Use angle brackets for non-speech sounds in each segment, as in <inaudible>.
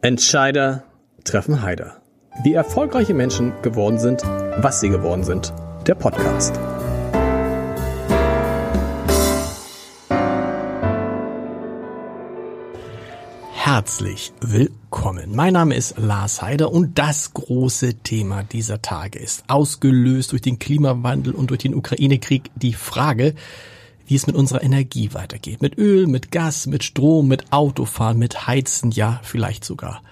Entscheider treffen Heider. Wie erfolgreiche Menschen geworden sind, was sie geworden sind. Der Podcast. Herzlich willkommen. Mein Name ist Lars Heider und das große Thema dieser Tage ist ausgelöst durch den Klimawandel und durch den Ukraine-Krieg die Frage, wie es mit unserer Energie weitergeht. Mit Öl, mit Gas, mit Strom, mit Autofahren, mit Heizen, ja, vielleicht sogar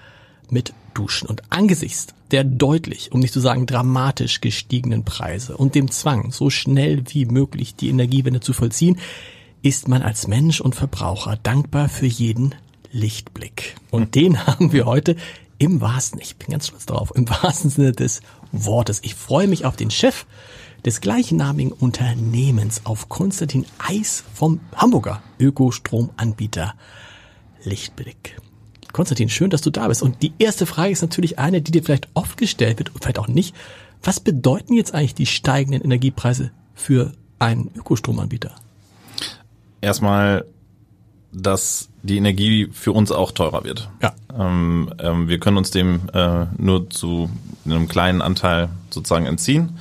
mit Duschen. Und angesichts der deutlich, um nicht zu sagen dramatisch gestiegenen Preise und dem Zwang, so schnell wie möglich die Energiewende zu vollziehen, ist man als Mensch und Verbraucher dankbar für jeden Lichtblick. Und den <laughs> haben wir heute im wahrsten, ich bin ganz stolz drauf, im wahrsten Sinne des Wortes. Ich freue mich auf den Chef des gleichnamigen Unternehmens, auf Konstantin Eis vom Hamburger Ökostromanbieter Lichtblick. Konstantin, schön, dass du da bist. Und die erste Frage ist natürlich eine, die dir vielleicht oft gestellt wird und vielleicht auch nicht. Was bedeuten jetzt eigentlich die steigenden Energiepreise für einen Ökostromanbieter? Erstmal, dass die Energie für uns auch teurer wird. Ja. Ähm, ähm, wir können uns dem äh, nur zu einem kleinen Anteil sozusagen entziehen.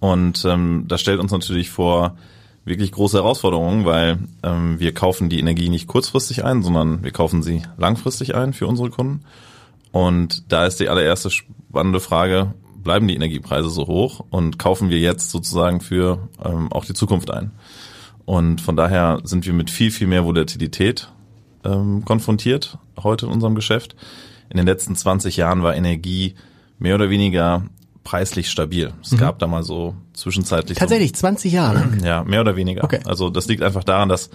Und ähm, das stellt uns natürlich vor wirklich große Herausforderungen, weil ähm, wir kaufen die Energie nicht kurzfristig ein, sondern wir kaufen sie langfristig ein für unsere Kunden. Und da ist die allererste spannende Frage, bleiben die Energiepreise so hoch und kaufen wir jetzt sozusagen für ähm, auch die Zukunft ein? Und von daher sind wir mit viel, viel mehr Volatilität ähm, konfrontiert heute in unserem Geschäft. In den letzten 20 Jahren war Energie mehr oder weniger preislich stabil. Es mhm. gab da mal so zwischenzeitlich. Tatsächlich, so, 20 Jahre. <clears throat> Ja, mehr oder weniger. Okay. Also das liegt einfach daran, dass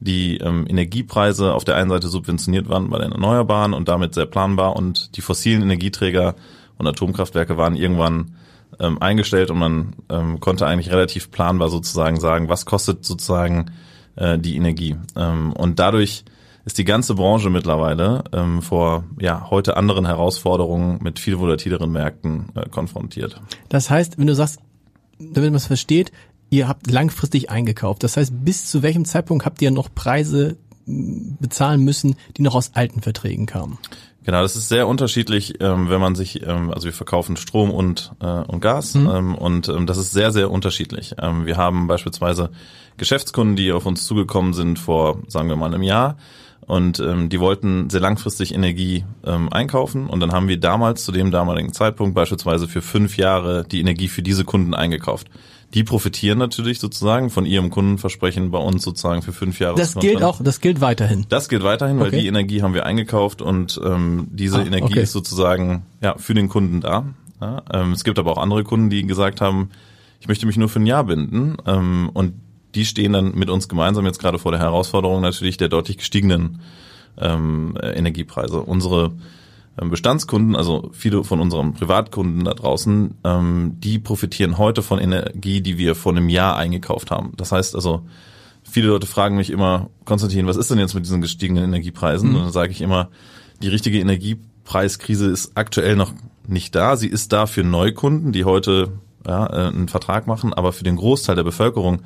die ähm, Energiepreise auf der einen Seite subventioniert waren bei den Erneuerbaren und damit sehr planbar und die fossilen Energieträger und Atomkraftwerke waren irgendwann ähm, eingestellt und man ähm, konnte eigentlich relativ planbar sozusagen sagen, was kostet sozusagen äh, die Energie. Ähm, und dadurch ist die ganze Branche mittlerweile ähm, vor ja heute anderen Herausforderungen mit viel volatileren Märkten äh, konfrontiert. Das heißt, wenn du sagst, damit man es versteht, ihr habt langfristig eingekauft. Das heißt, bis zu welchem Zeitpunkt habt ihr noch Preise bezahlen müssen, die noch aus alten Verträgen kamen? Genau, das ist sehr unterschiedlich, ähm, wenn man sich, ähm, also wir verkaufen Strom und, äh, und Gas mhm. ähm, und ähm, das ist sehr, sehr unterschiedlich. Ähm, wir haben beispielsweise Geschäftskunden, die auf uns zugekommen sind vor, sagen wir mal, einem Jahr und ähm, die wollten sehr langfristig Energie ähm, einkaufen und dann haben wir damals zu dem damaligen Zeitpunkt beispielsweise für fünf Jahre die Energie für diese Kunden eingekauft. Die profitieren natürlich sozusagen von ihrem Kundenversprechen bei uns sozusagen für fünf Jahre. Das gilt auch, das gilt weiterhin. Das gilt weiterhin, weil okay. die Energie haben wir eingekauft und ähm, diese ah, Energie okay. ist sozusagen ja für den Kunden da. Ja, ähm, es gibt aber auch andere Kunden, die gesagt haben, ich möchte mich nur für ein Jahr binden ähm, und die stehen dann mit uns gemeinsam jetzt gerade vor der Herausforderung natürlich der deutlich gestiegenen ähm, Energiepreise. Unsere ähm, Bestandskunden, also viele von unseren Privatkunden da draußen, ähm, die profitieren heute von Energie, die wir vor einem Jahr eingekauft haben. Das heißt also, viele Leute fragen mich immer, Konstantin, was ist denn jetzt mit diesen gestiegenen Energiepreisen? Mhm. Und dann sage ich immer, die richtige Energiepreiskrise ist aktuell noch nicht da. Sie ist da für Neukunden, die heute ja, äh, einen Vertrag machen, aber für den Großteil der Bevölkerung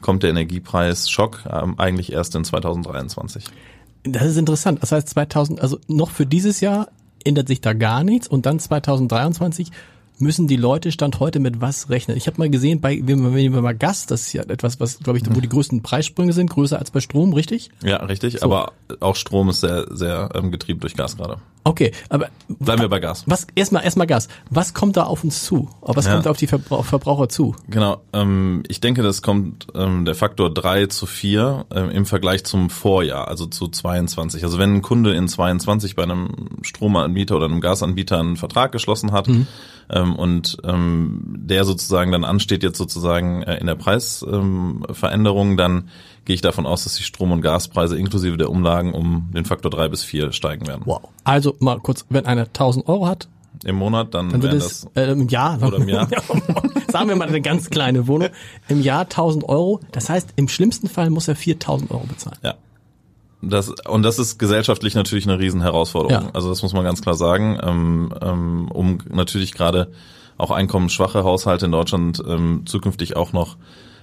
kommt der Energiepreis-Schock ähm, eigentlich erst in 2023. Das ist interessant. Das heißt 2000, also noch für dieses Jahr ändert sich da gar nichts und dann 2023 müssen die Leute Stand heute mit was rechnen? Ich habe mal gesehen, bei wenn wir mal Gas, das ist ja etwas, was glaube ich, wo die größten Preissprünge sind, größer als bei Strom, richtig? Ja, richtig. So. Aber auch Strom ist sehr, sehr ähm, getrieben durch Gas gerade. Okay, aber bleiben wir bei Gas. Was erstmal erstmal Gas. Was kommt da auf uns zu? Was ja. kommt auf die Verbrauch Verbraucher zu? Genau. Ähm, ich denke, das kommt ähm, der Faktor drei zu vier ähm, im Vergleich zum Vorjahr, also zu 22. Also wenn ein Kunde in 22 bei einem Stromanbieter oder einem Gasanbieter einen Vertrag geschlossen hat. Mhm ähm, und ähm, der sozusagen dann ansteht jetzt sozusagen äh, in der Preisveränderung, ähm, dann gehe ich davon aus, dass die Strom- und Gaspreise inklusive der Umlagen um den Faktor drei bis vier steigen werden. Wow. Also mal kurz, wenn einer 1000 Euro hat, im Monat, dann, dann wären das, das äh, im Jahr, oder im Jahr. <laughs> sagen wir mal eine ganz kleine Wohnung, im Jahr 1000 Euro. Das heißt, im schlimmsten Fall muss er 4000 Euro bezahlen. Ja. Das, und das ist gesellschaftlich natürlich eine Riesenherausforderung. Ja. Also das muss man ganz klar sagen, ähm, ähm, um natürlich gerade auch einkommensschwache Haushalte in Deutschland ähm, zukünftig auch noch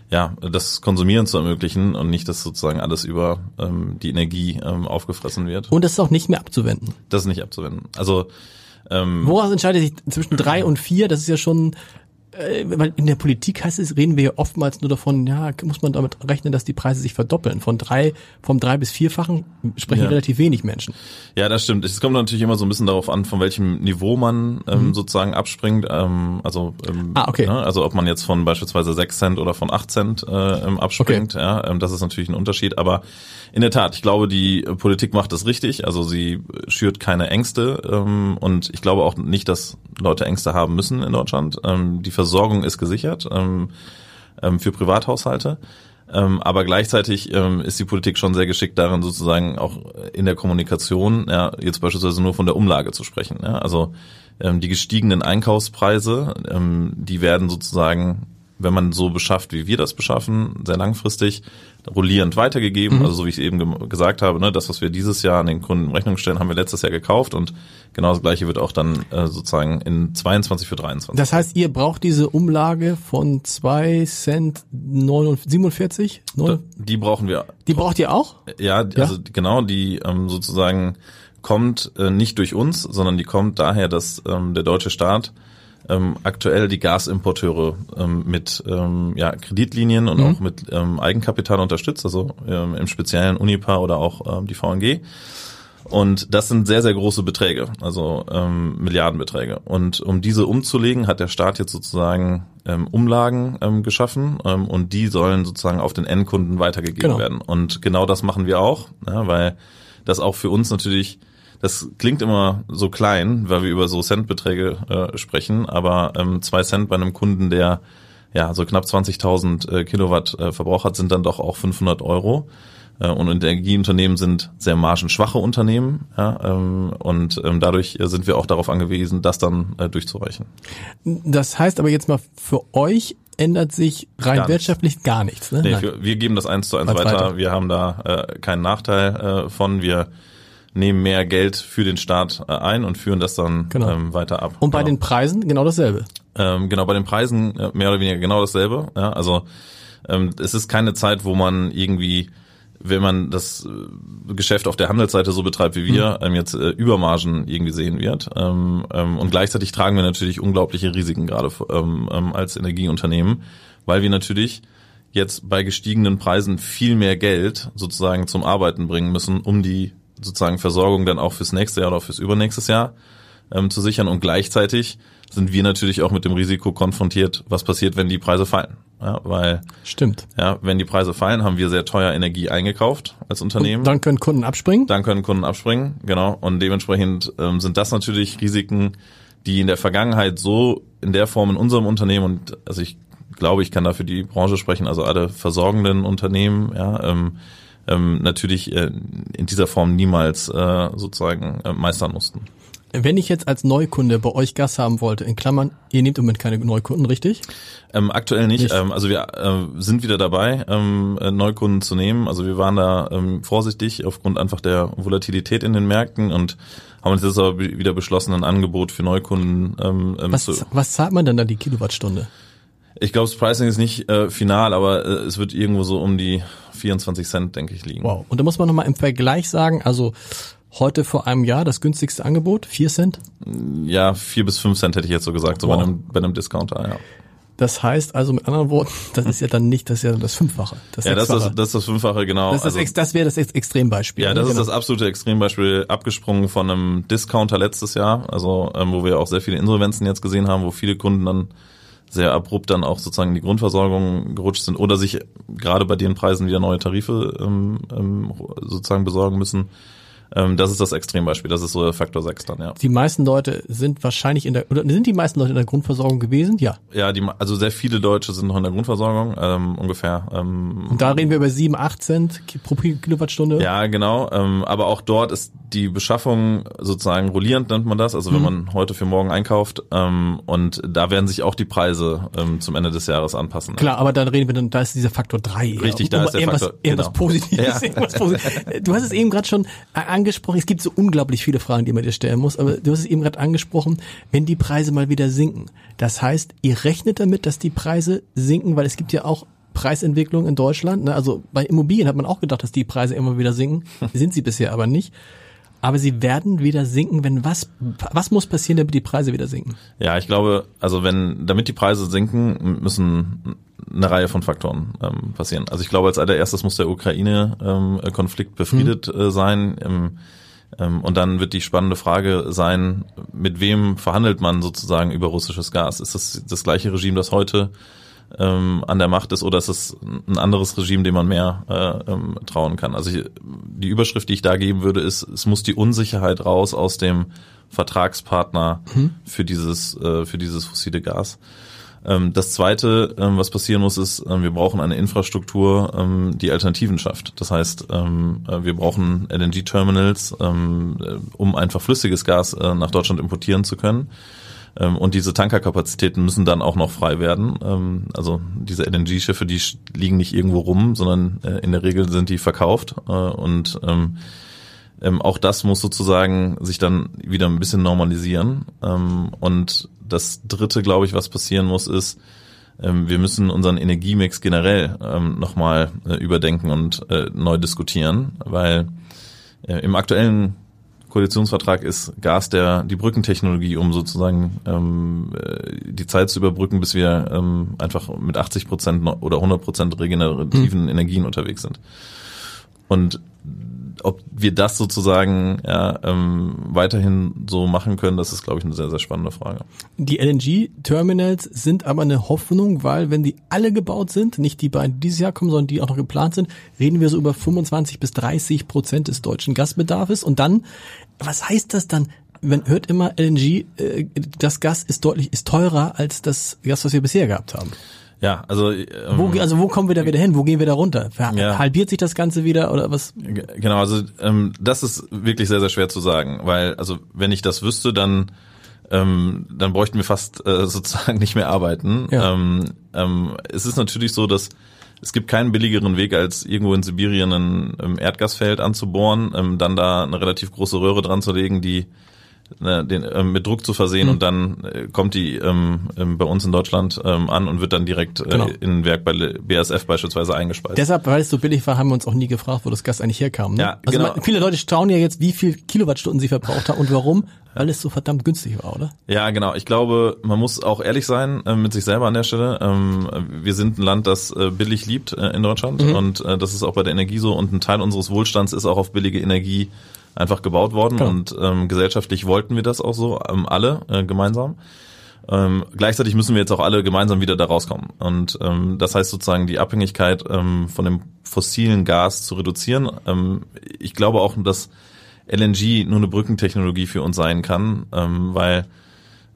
ja, das Konsumieren zu ermöglichen und nicht, dass sozusagen alles über ähm, die Energie ähm, aufgefressen wird. Und das ist auch nicht mehr abzuwenden. Das ist nicht abzuwenden. Also ähm, Woraus entscheidet sich zwischen drei und vier? Das ist ja schon in der Politik heißt es, reden wir ja oftmals nur davon, ja, muss man damit rechnen, dass die Preise sich verdoppeln. Von drei, vom drei bis vierfachen sprechen ja. relativ wenig Menschen. Ja, das stimmt. Es kommt natürlich immer so ein bisschen darauf an, von welchem Niveau man ähm, mhm. sozusagen abspringt. Ähm, also, ähm, ah, okay. Ne, also ob man jetzt von beispielsweise sechs Cent oder von acht Cent äh, abspringt, okay. ja, ähm, das ist natürlich ein Unterschied. Aber in der Tat, ich glaube, die Politik macht das richtig. Also sie schürt keine Ängste ähm, und ich glaube auch nicht, dass Leute Ängste haben müssen in Deutschland. Ähm, die Versorgung ist gesichert ähm, ähm, für Privathaushalte. Ähm, aber gleichzeitig ähm, ist die Politik schon sehr geschickt darin, sozusagen auch in der Kommunikation, ja, jetzt beispielsweise nur von der Umlage zu sprechen. Ja? Also ähm, die gestiegenen Einkaufspreise, ähm, die werden sozusagen, wenn man so beschafft, wie wir das beschaffen, sehr langfristig rollierend weitergegeben. Mhm. Also so wie ich eben ge gesagt habe, ne, das, was wir dieses Jahr an den Kunden in Rechnung stellen, haben wir letztes Jahr gekauft und genau das gleiche wird auch dann äh, sozusagen in 22 für 23. Das heißt, ihr braucht diese Umlage von 2 Cent 47? 9? Die brauchen wir. Die braucht ihr auch? Ja, also ja? genau, die ähm, sozusagen kommt äh, nicht durch uns, sondern die kommt daher, dass ähm, der deutsche Staat ähm, aktuell die Gasimporteure ähm, mit ähm, ja, Kreditlinien und mhm. auch mit ähm, Eigenkapital unterstützt, also ähm, im speziellen Unipa oder auch ähm, die VNG. Und das sind sehr, sehr große Beträge, also ähm, Milliardenbeträge. Und um diese umzulegen, hat der Staat jetzt sozusagen ähm, Umlagen ähm, geschaffen ähm, und die sollen sozusagen auf den Endkunden weitergegeben genau. werden. Und genau das machen wir auch, ja, weil das auch für uns natürlich das klingt immer so klein, weil wir über so Centbeträge äh, sprechen, aber ähm, zwei Cent bei einem Kunden, der ja so knapp 20.000 äh, Kilowatt äh, Verbrauch hat, sind dann doch auch 500 Euro. Äh, und Energieunternehmen sind sehr margenschwache Unternehmen ja, ähm, und ähm, dadurch sind wir auch darauf angewiesen, das dann äh, durchzureichen. Das heißt aber jetzt mal für euch ändert sich rein gar wirtschaftlich nichts. gar nichts. Ne? Nee, für, wir geben das eins zu eins weiter. weiter. Wir haben da äh, keinen Nachteil äh, von. Wir nehmen mehr Geld für den Staat äh, ein und führen das dann genau. ähm, weiter ab. Und bei genau. den Preisen genau dasselbe. Ähm, genau, bei den Preisen äh, mehr oder weniger genau dasselbe. Ja, also ähm, es ist keine Zeit, wo man irgendwie wenn man das äh, Geschäft auf der Handelsseite so betreibt wie wir, mhm. ähm, jetzt äh, Übermargen irgendwie sehen wird. Ähm, ähm, und gleichzeitig tragen wir natürlich unglaubliche Risiken gerade ähm, ähm, als Energieunternehmen, weil wir natürlich jetzt bei gestiegenen Preisen viel mehr Geld sozusagen zum Arbeiten bringen müssen, um die sozusagen Versorgung dann auch fürs nächste Jahr oder fürs übernächstes Jahr ähm, zu sichern. Und gleichzeitig sind wir natürlich auch mit dem Risiko konfrontiert, was passiert, wenn die Preise fallen. Ja, weil stimmt. Ja, wenn die Preise fallen, haben wir sehr teuer Energie eingekauft als Unternehmen. Und dann können Kunden abspringen. Dann können Kunden abspringen, genau. Und dementsprechend ähm, sind das natürlich Risiken, die in der Vergangenheit so in der Form in unserem Unternehmen und also ich glaube, ich kann da für die Branche sprechen, also alle versorgenden Unternehmen, ja, ähm, ähm, natürlich äh, in dieser Form niemals äh, sozusagen äh, meistern mussten. Wenn ich jetzt als Neukunde bei euch Gas haben wollte, in Klammern, ihr nehmt im Moment keine Neukunden, richtig? Ähm, aktuell nicht. nicht. Ähm, also wir äh, sind wieder dabei, ähm, äh, Neukunden zu nehmen. Also wir waren da ähm, vorsichtig aufgrund einfach der Volatilität in den Märkten und haben uns jetzt aber wieder beschlossen, ein Angebot für Neukunden ähm, ähm was, zu. Was zahlt man denn da die Kilowattstunde? Ich glaube, das Pricing ist nicht äh, final, aber äh, es wird irgendwo so um die 24 Cent, denke ich, liegen. Wow. Und da muss man nochmal im Vergleich sagen, also heute vor einem Jahr das günstigste Angebot, 4 Cent? Ja, 4 bis 5 Cent hätte ich jetzt so gesagt, so wow. bei, einem, bei einem Discounter, ja. Das heißt also mit anderen Worten, <laughs> das ist ja dann nicht, das ist ja das Fünffache. Das ja, das ist, das, das ist das Fünffache, genau. Das, ist also, das wäre das Extrembeispiel. Ja, das genau. ist das absolute Extrembeispiel, abgesprungen von einem Discounter letztes Jahr, also ähm, wo wir auch sehr viele Insolvenzen jetzt gesehen haben, wo viele Kunden dann sehr abrupt dann auch sozusagen in die Grundversorgung gerutscht sind oder sich gerade bei den Preisen wieder neue Tarife ähm, ähm, sozusagen besorgen müssen. Ähm, das ist das Extrembeispiel, das ist so Faktor 6 dann, ja. Die meisten Leute sind wahrscheinlich in der, oder sind die meisten Leute in der Grundversorgung gewesen? Ja. Ja, die, also sehr viele Deutsche sind noch in der Grundversorgung, ähm, ungefähr. Ähm, Und da reden wir über 7, 8 Cent pro Kilowattstunde? Ja, genau. Ähm, aber auch dort ist die Beschaffung sozusagen rollierend, nennt man das, also wenn mhm. man heute für morgen einkauft. Ähm, und da werden sich auch die Preise ähm, zum Ende des Jahres anpassen. Klar, aber dann reden wir dann, da ist dieser Faktor 3. Richtig, da ist der Faktor. Irgendwas genau. Positives. Ja. <laughs> Positives. Du hast es eben gerade schon angesprochen, es gibt so unglaublich viele Fragen, die man dir stellen muss, aber du hast es eben gerade angesprochen, wenn die Preise mal wieder sinken. Das heißt, ihr rechnet damit, dass die Preise sinken, weil es gibt ja auch Preisentwicklung in Deutschland. Ne? Also bei Immobilien hat man auch gedacht, dass die Preise immer wieder sinken. <laughs> Sind sie bisher aber nicht. Aber sie werden wieder sinken, wenn was, was muss passieren, damit die Preise wieder sinken? Ja, ich glaube, also wenn, damit die Preise sinken, müssen eine Reihe von Faktoren ähm, passieren. Also ich glaube, als allererstes muss der Ukraine-Konflikt ähm, befriedet hm. äh, sein. Ähm, ähm, und dann wird die spannende Frage sein, mit wem verhandelt man sozusagen über russisches Gas? Ist das das gleiche Regime, das heute ähm, an der Macht ist, oder ist es ein anderes Regime, dem man mehr äh, ähm, trauen kann? Also ich, die Überschrift, die ich da geben würde, ist, es muss die Unsicherheit raus aus dem Vertragspartner mhm. für dieses äh, für dieses fossile Gas. Ähm, das Zweite, ähm, was passieren muss, ist, ähm, wir brauchen eine Infrastruktur, die Alternativen schafft. Das heißt, äh, wir brauchen LNG-Terminals, um einfach flüssiges Gas äh, nach Deutschland importieren zu können. Und diese Tankerkapazitäten müssen dann auch noch frei werden. Also diese LNG-Schiffe, die liegen nicht irgendwo rum, sondern äh, in der Regel sind die verkauft. Und auch das muss sozusagen sich dann wieder ein bisschen normalisieren. Und das Dritte, glaube ich, was passieren muss, ist, ähm, wir müssen unseren Energiemix generell ähm, nochmal äh, überdenken und äh, neu diskutieren, weil äh, im aktuellen Koalitionsvertrag ist Gas der die Brückentechnologie, um sozusagen ähm, äh, die Zeit zu überbrücken, bis wir ähm, einfach mit 80 Prozent oder 100 Prozent regenerativen mhm. Energien unterwegs sind. Und ob wir das sozusagen ja, ähm, weiterhin so machen können, das ist, glaube ich, eine sehr, sehr spannende Frage. Die LNG-Terminals sind aber eine Hoffnung, weil wenn die alle gebaut sind, nicht die beiden dieses Jahr kommen, sondern die auch noch geplant sind, reden wir so über 25 bis 30 Prozent des deutschen Gasbedarfs. Und dann, was heißt das dann? Man hört immer LNG, äh, das Gas ist deutlich, ist teurer als das Gas, was wir bisher gehabt haben. Ja, also ähm, wo, also wo kommen wir da wieder hin? Wo gehen wir da runter? Ja. Halbiert sich das Ganze wieder oder was? Genau, also ähm, das ist wirklich sehr sehr schwer zu sagen, weil also wenn ich das wüsste, dann ähm, dann bräuchten wir fast äh, <laughs> sozusagen nicht mehr arbeiten. Ja. Ähm, ähm, es ist natürlich so, dass es gibt keinen billigeren Weg, als irgendwo in Sibirien ein ähm, Erdgasfeld anzubohren, ähm, dann da eine relativ große Röhre dran zu legen, die ne, den, ähm, mit Druck zu versehen mhm. und dann äh, kommt die ähm, ähm, bei uns in Deutschland ähm, an und wird dann direkt äh, genau. in ein Werk bei BASF beispielsweise eingespeist. Deshalb, weil es so billig war, haben wir uns auch nie gefragt, wo das Gas eigentlich herkam. Ne? Ja, also genau. viele Leute staunen ja jetzt, wie viel Kilowattstunden sie verbraucht haben und warum, weil es so verdammt günstig war, oder? Ja, genau. Ich glaube, man muss auch ehrlich sein äh, mit sich selber an der Stelle. Ähm, wir sind ein Land, das äh, billig liebt äh, in Deutschland mhm. und äh, das ist auch bei der Energie so und ein Teil unseres Wohlstands ist auch auf billige Energie einfach gebaut worden Klar. und ähm, gesellschaftlich wollten wir das auch so, ähm, alle äh, gemeinsam. Ähm, gleichzeitig müssen wir jetzt auch alle gemeinsam wieder da rauskommen. Und ähm, das heißt sozusagen die Abhängigkeit ähm, von dem fossilen Gas zu reduzieren. Ähm, ich glaube auch, dass LNG nur eine Brückentechnologie für uns sein kann, ähm, weil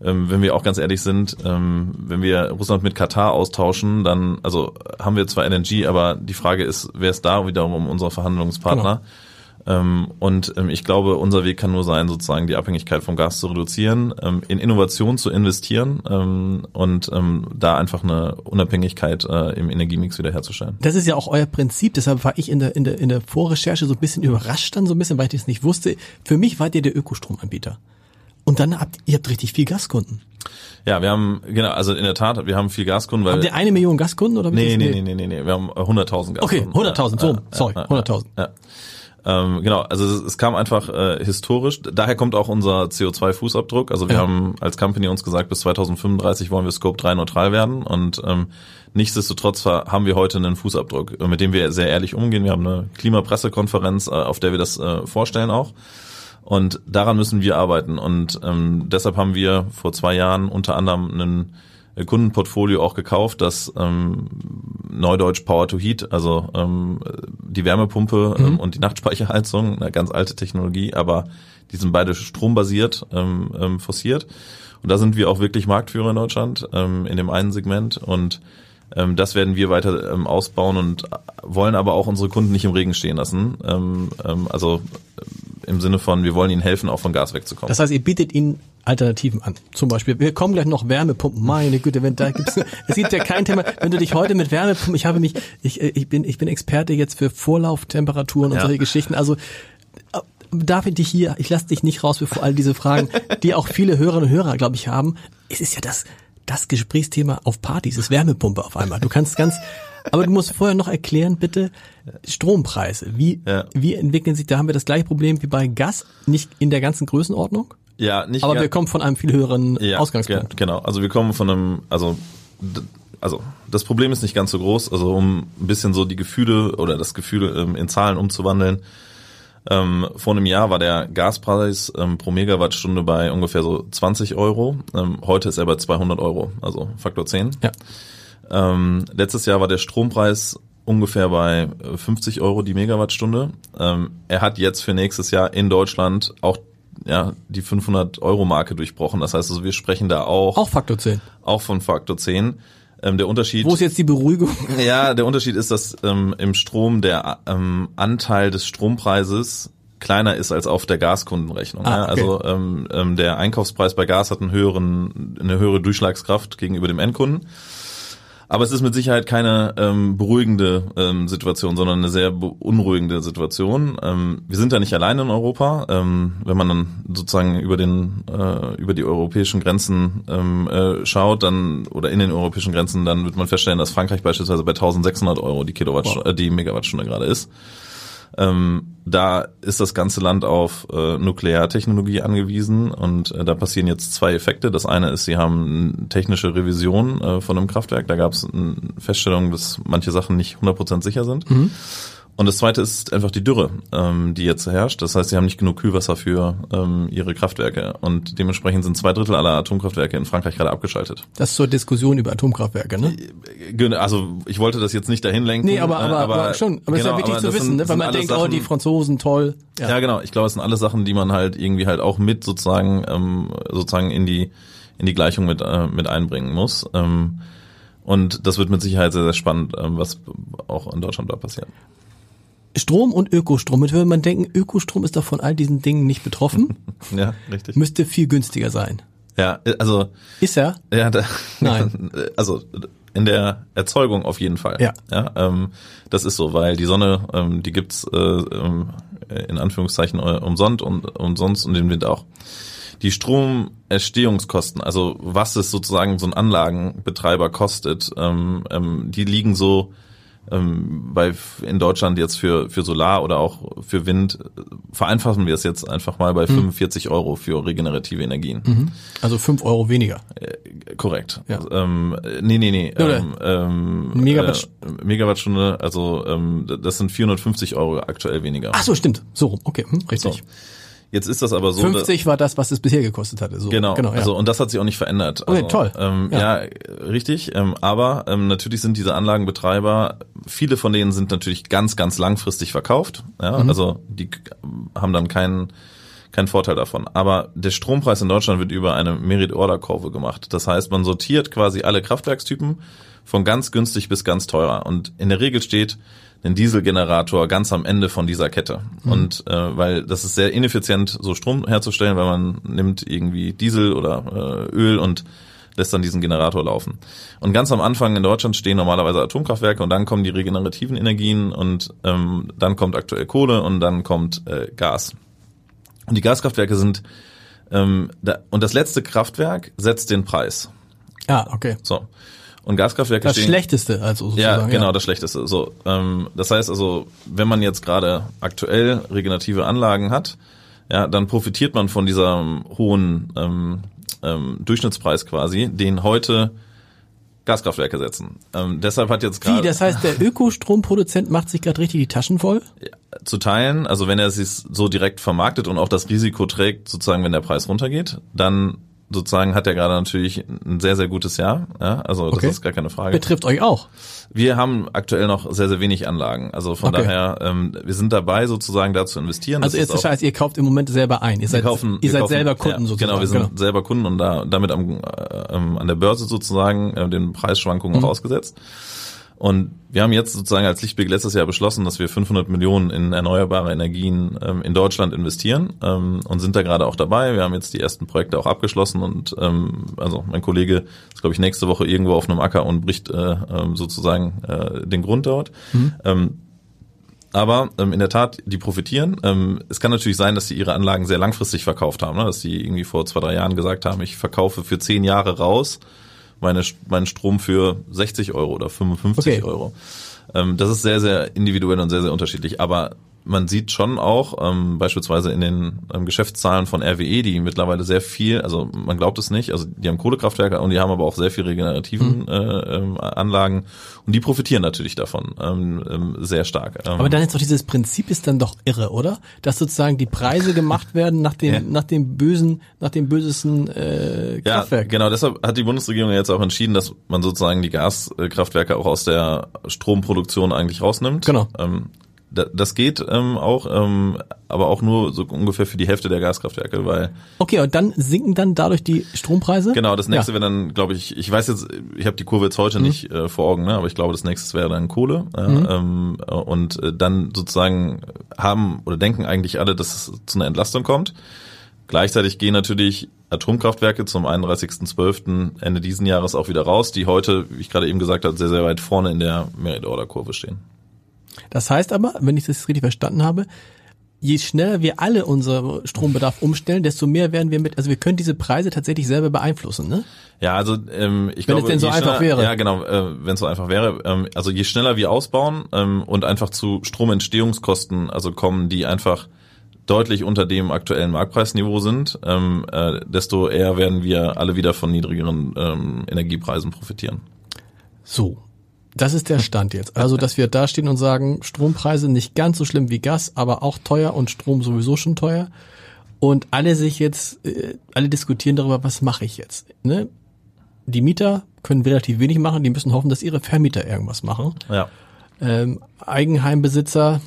ähm, wenn wir auch ganz ehrlich sind, ähm, wenn wir Russland mit Katar austauschen, dann also haben wir zwar LNG, aber die Frage ist, wer ist da wiederum unser Verhandlungspartner? Genau. Ähm, und ähm, ich glaube, unser Weg kann nur sein, sozusagen die Abhängigkeit vom Gas zu reduzieren, ähm, in Innovation zu investieren und da einfach eine Unabhängigkeit äh, im Energiemix wiederherzustellen. Das ist ja auch euer Prinzip, deshalb war ich in der, in der, in der Vorrecherche so ein bisschen überrascht dann so ein bisschen, weil ich das nicht wusste. Für mich wart ihr der Ökostromanbieter. Und dann habt ihr habt richtig viel Gaskunden. Ja, wir haben, genau, also in der Tat, wir haben viel Gaskunden. Weil Habt ihr eine Million Gaskunden oder? Nee, nee, nee, nee, nee, nee, wir haben 100.000 Gaskunden. Okay, 100.000, so, sorry, 100.000. Ja. Ähm, genau, also es, es kam einfach äh, historisch. Daher kommt auch unser CO2-Fußabdruck. Also wir ja. haben als Company uns gesagt, bis 2035 wollen wir Scope 3 neutral werden und ähm, nichtsdestotrotz haben wir heute einen Fußabdruck, mit dem wir sehr ehrlich umgehen. Wir haben eine Klimapressekonferenz, äh, auf der wir das äh, vorstellen auch. Und daran müssen wir arbeiten. Und ähm, deshalb haben wir vor zwei Jahren unter anderem einen Kundenportfolio auch gekauft, das ähm, Neudeutsch Power to Heat, also ähm, die Wärmepumpe ähm, mhm. und die Nachtspeicherheizung, eine ganz alte Technologie, aber die sind beide strombasiert ähm, ähm, forciert. Und da sind wir auch wirklich Marktführer in Deutschland ähm, in dem einen Segment und ähm, das werden wir weiter ähm, ausbauen und wollen aber auch unsere Kunden nicht im Regen stehen lassen. Ähm, ähm, also im Sinne von, wir wollen ihnen helfen, auch von Gas wegzukommen. Das heißt, ihr bietet ihnen Alternativen an. Zum Beispiel, wir kommen gleich noch Wärmepumpen. Meine Güte, wenn da gibt's, es gibt ja kein Thema. Wenn du dich heute mit Wärmepumpen, ich habe mich, ich, ich bin, ich bin Experte jetzt für Vorlauftemperaturen und ja. solche Geschichten. Also darf ich dich hier, ich lasse dich nicht raus bevor all diese Fragen, die auch viele Hörerinnen und Hörer, glaube ich, haben. Es ist ja das das Gesprächsthema auf Partys ist Wärmepumpe auf einmal. Du kannst ganz, aber du musst vorher noch erklären, bitte, Strompreise. Wie, ja. wie entwickeln sich, da haben wir das gleiche Problem wie bei Gas, nicht in der ganzen Größenordnung? Ja, nicht. Aber wir kommen von einem viel höheren ja, Ausgangspunkt. Genau. Also wir kommen von einem, also, also das Problem ist nicht ganz so groß. Also um ein bisschen so die Gefühle oder das Gefühl ähm, in Zahlen umzuwandeln. Ähm, vor einem Jahr war der Gaspreis ähm, pro Megawattstunde bei ungefähr so 20 Euro. Ähm, heute ist er bei 200 Euro, also Faktor 10. Ja. Ähm, letztes Jahr war der Strompreis ungefähr bei 50 Euro die Megawattstunde. Ähm, er hat jetzt für nächstes Jahr in Deutschland auch ja, die 500 Euro Marke durchbrochen. Das heißt also, wir sprechen da auch. Auch Faktor 10. Auch von Faktor 10. Ähm, der Unterschied. Wo ist jetzt die Beruhigung? <laughs> Ja, der Unterschied ist, dass ähm, im Strom der ähm, Anteil des Strompreises kleiner ist als auf der Gaskundenrechnung. Ah, okay. Also ähm, ähm, der Einkaufspreis bei Gas hat einen höheren, eine höhere Durchschlagskraft gegenüber dem Endkunden. Aber es ist mit Sicherheit keine ähm, beruhigende ähm, Situation, sondern eine sehr beunruhigende Situation. Ähm, wir sind ja nicht alleine in Europa. Ähm, wenn man dann sozusagen über den äh, über die europäischen Grenzen ähm, äh, schaut, dann oder in den europäischen Grenzen, dann wird man feststellen, dass Frankreich beispielsweise bei 1600 Euro die Kilowattstunde, wow. äh, die Megawattstunde gerade ist. Ähm, da ist das ganze Land auf äh, Nukleartechnologie angewiesen und äh, da passieren jetzt zwei Effekte. Das eine ist, sie haben technische Revision äh, von einem Kraftwerk. Da gab es eine Feststellung, dass manche Sachen nicht 100% sicher sind. Mhm. Und das zweite ist einfach die Dürre, ähm, die jetzt herrscht. Das heißt, sie haben nicht genug Kühlwasser für ähm, ihre Kraftwerke. Und dementsprechend sind zwei Drittel aller Atomkraftwerke in Frankreich gerade abgeschaltet. Das zur Diskussion über Atomkraftwerke, ne? Also ich wollte das jetzt nicht dahin lenken. Nee, aber, aber, aber, aber schon. Aber genau, es ist ja genau, wichtig zu wissen, sind, ne? weil man denkt, Sachen, oh, die Franzosen, toll. Ja. ja, genau. Ich glaube, es sind alles Sachen, die man halt irgendwie halt auch mit sozusagen ähm, sozusagen in die in die Gleichung mit äh, mit einbringen muss. Ähm, und das wird mit Sicherheit sehr, sehr spannend, ähm, was auch in Deutschland da passiert. Strom und Ökostrom. Jetzt würde man denken, Ökostrom ist doch von all diesen Dingen nicht betroffen. <laughs> ja, richtig. Müsste viel günstiger sein. Ja, also. Ist er? Ja, da, <laughs> Nein. Also in der Erzeugung auf jeden Fall. Ja. ja ähm, das ist so, weil die Sonne, ähm, die gibt's äh, ähm, in Anführungszeichen äh, umsonst und umsonst und den Wind auch. Die Stromerstehungskosten, also was es sozusagen so ein Anlagenbetreiber kostet, ähm, ähm, die liegen so ähm, bei in Deutschland jetzt für für Solar oder auch für Wind vereinfachen wir es jetzt einfach mal bei mhm. 45 Euro für regenerative Energien. Mhm. Also 5 Euro weniger. Äh, korrekt. Ja. Ähm, nee, nee, nee. Ähm, ähm, Megawatt äh, Megawattstunde, also ähm, das sind 450 Euro aktuell weniger. Ach so, stimmt. So, okay, hm, richtig. So. Jetzt ist das aber so. 50 war das, was es bisher gekostet hatte. So. Genau, genau ja. also und das hat sich auch nicht verändert. Okay, also, toll. Ähm, ja. ja. richtig. Ähm, aber ähm, natürlich sind diese Anlagenbetreiber, viele von denen sind natürlich ganz, ganz langfristig verkauft. Ja, mhm. also die haben dann keinen keinen Vorteil davon. Aber der Strompreis in Deutschland wird über eine Merit-Order-Kurve gemacht. Das heißt, man sortiert quasi alle Kraftwerkstypen von ganz günstig bis ganz teurer. Und in der Regel steht einen Dieselgenerator ganz am Ende von dieser Kette. Mhm. Und äh, weil das ist sehr ineffizient, so Strom herzustellen, weil man nimmt irgendwie Diesel oder äh, Öl und lässt dann diesen Generator laufen. Und ganz am Anfang in Deutschland stehen normalerweise Atomkraftwerke und dann kommen die regenerativen Energien und ähm, dann kommt aktuell Kohle und dann kommt äh, Gas. Und die Gaskraftwerke sind ähm, da, und das letzte Kraftwerk setzt den Preis. Ah, okay. So. Und Gaskraftwerke Das stehen, Schlechteste, also sozusagen. Ja, genau, ja. das Schlechteste. So, ähm, das heißt also, wenn man jetzt gerade aktuell regenerative Anlagen hat, ja, dann profitiert man von diesem hohen ähm, ähm, Durchschnittspreis quasi, den heute Gaskraftwerke setzen. Ähm, deshalb hat jetzt gerade. Wie, das heißt, der <laughs> Ökostromproduzent macht sich gerade richtig die Taschen voll? Ja, zu teilen, also wenn er sich so direkt vermarktet und auch das Risiko trägt, sozusagen, wenn der Preis runtergeht, dann sozusagen hat er gerade natürlich ein sehr, sehr gutes Jahr. Ja, also das okay. ist gar keine Frage. Betrifft euch auch. Wir haben aktuell noch sehr, sehr wenig Anlagen. Also von okay. daher, ähm, wir sind dabei, sozusagen da zu investieren. Also jetzt das heißt, ihr kauft im Moment selber ein. Ihr seid, kaufen, ihr seid kaufen, selber Kunden ja, sozusagen. Genau, wir sind genau. selber Kunden und da damit am, äh, an der Börse sozusagen äh, den Preisschwankungen mhm. ausgesetzt. Und wir haben jetzt sozusagen als Lichtblick letztes Jahr beschlossen, dass wir 500 Millionen in erneuerbare Energien ähm, in Deutschland investieren ähm, und sind da gerade auch dabei. Wir haben jetzt die ersten Projekte auch abgeschlossen und ähm, also mein Kollege ist glaube ich nächste Woche irgendwo auf einem Acker und bricht äh, äh, sozusagen äh, den Grund dort. Mhm. Ähm, aber ähm, in der Tat, die profitieren. Ähm, es kann natürlich sein, dass sie ihre Anlagen sehr langfristig verkauft haben, ne? dass sie irgendwie vor zwei, drei Jahren gesagt haben, ich verkaufe für zehn Jahre raus meine, meinen Strom für 60 Euro oder 55 okay. Euro. Ähm, das ist sehr, sehr individuell und sehr, sehr unterschiedlich. Aber man sieht schon auch, ähm, beispielsweise in den ähm, Geschäftszahlen von RWE, die mittlerweile sehr viel, also man glaubt es nicht, also die haben Kohlekraftwerke und die haben aber auch sehr viel regenerativen mhm. äh, ähm, Anlagen und die profitieren natürlich davon ähm, ähm, sehr stark. Ähm, aber dann ist doch dieses Prinzip ist dann doch irre, oder? Dass sozusagen die Preise gemacht werden nach dem, ja. nach dem bösen, nach dem bösesten äh, Kraftwerk. Ja, genau, deshalb hat die Bundesregierung jetzt auch entschieden, dass man sozusagen die Gaskraftwerke auch aus der Stromproduktion eigentlich rausnimmt. Genau. Ähm, das geht ähm, auch, ähm, aber auch nur so ungefähr für die Hälfte der Gaskraftwerke, weil. Okay, und dann sinken dann dadurch die Strompreise? Genau, das nächste ja. wäre dann, glaube ich, ich weiß jetzt, ich habe die Kurve jetzt heute mhm. nicht äh, vor Augen, ne, aber ich glaube, das nächste wäre dann Kohle. Äh, mhm. ähm, und äh, dann sozusagen haben oder denken eigentlich alle, dass es zu einer Entlastung kommt. Gleichzeitig gehen natürlich Atomkraftwerke zum 31.12. Ende diesen Jahres auch wieder raus, die heute, wie ich gerade eben gesagt habe, sehr, sehr weit vorne in der Merit-Order-Kurve stehen. Das heißt aber, wenn ich das richtig verstanden habe, je schneller wir alle unseren Strombedarf umstellen, desto mehr werden wir mit, also wir können diese Preise tatsächlich selber beeinflussen, ne? Ja, also ähm, ich wenn glaube, es denn so einfach wäre. Ja, genau, äh, wenn es so einfach wäre. Ähm, also je schneller wir ausbauen ähm, und einfach zu Stromentstehungskosten also kommen, die einfach deutlich unter dem aktuellen Marktpreisniveau sind, ähm, äh, desto eher werden wir alle wieder von niedrigeren ähm, Energiepreisen profitieren. So, das ist der Stand jetzt. Also, dass wir da stehen und sagen, Strompreise nicht ganz so schlimm wie Gas, aber auch teuer und Strom sowieso schon teuer. Und alle sich jetzt, äh, alle diskutieren darüber, was mache ich jetzt? Ne? Die Mieter können relativ wenig machen, die müssen hoffen, dass ihre Vermieter irgendwas machen. Ja. Ähm, Eigenheimbesitzer,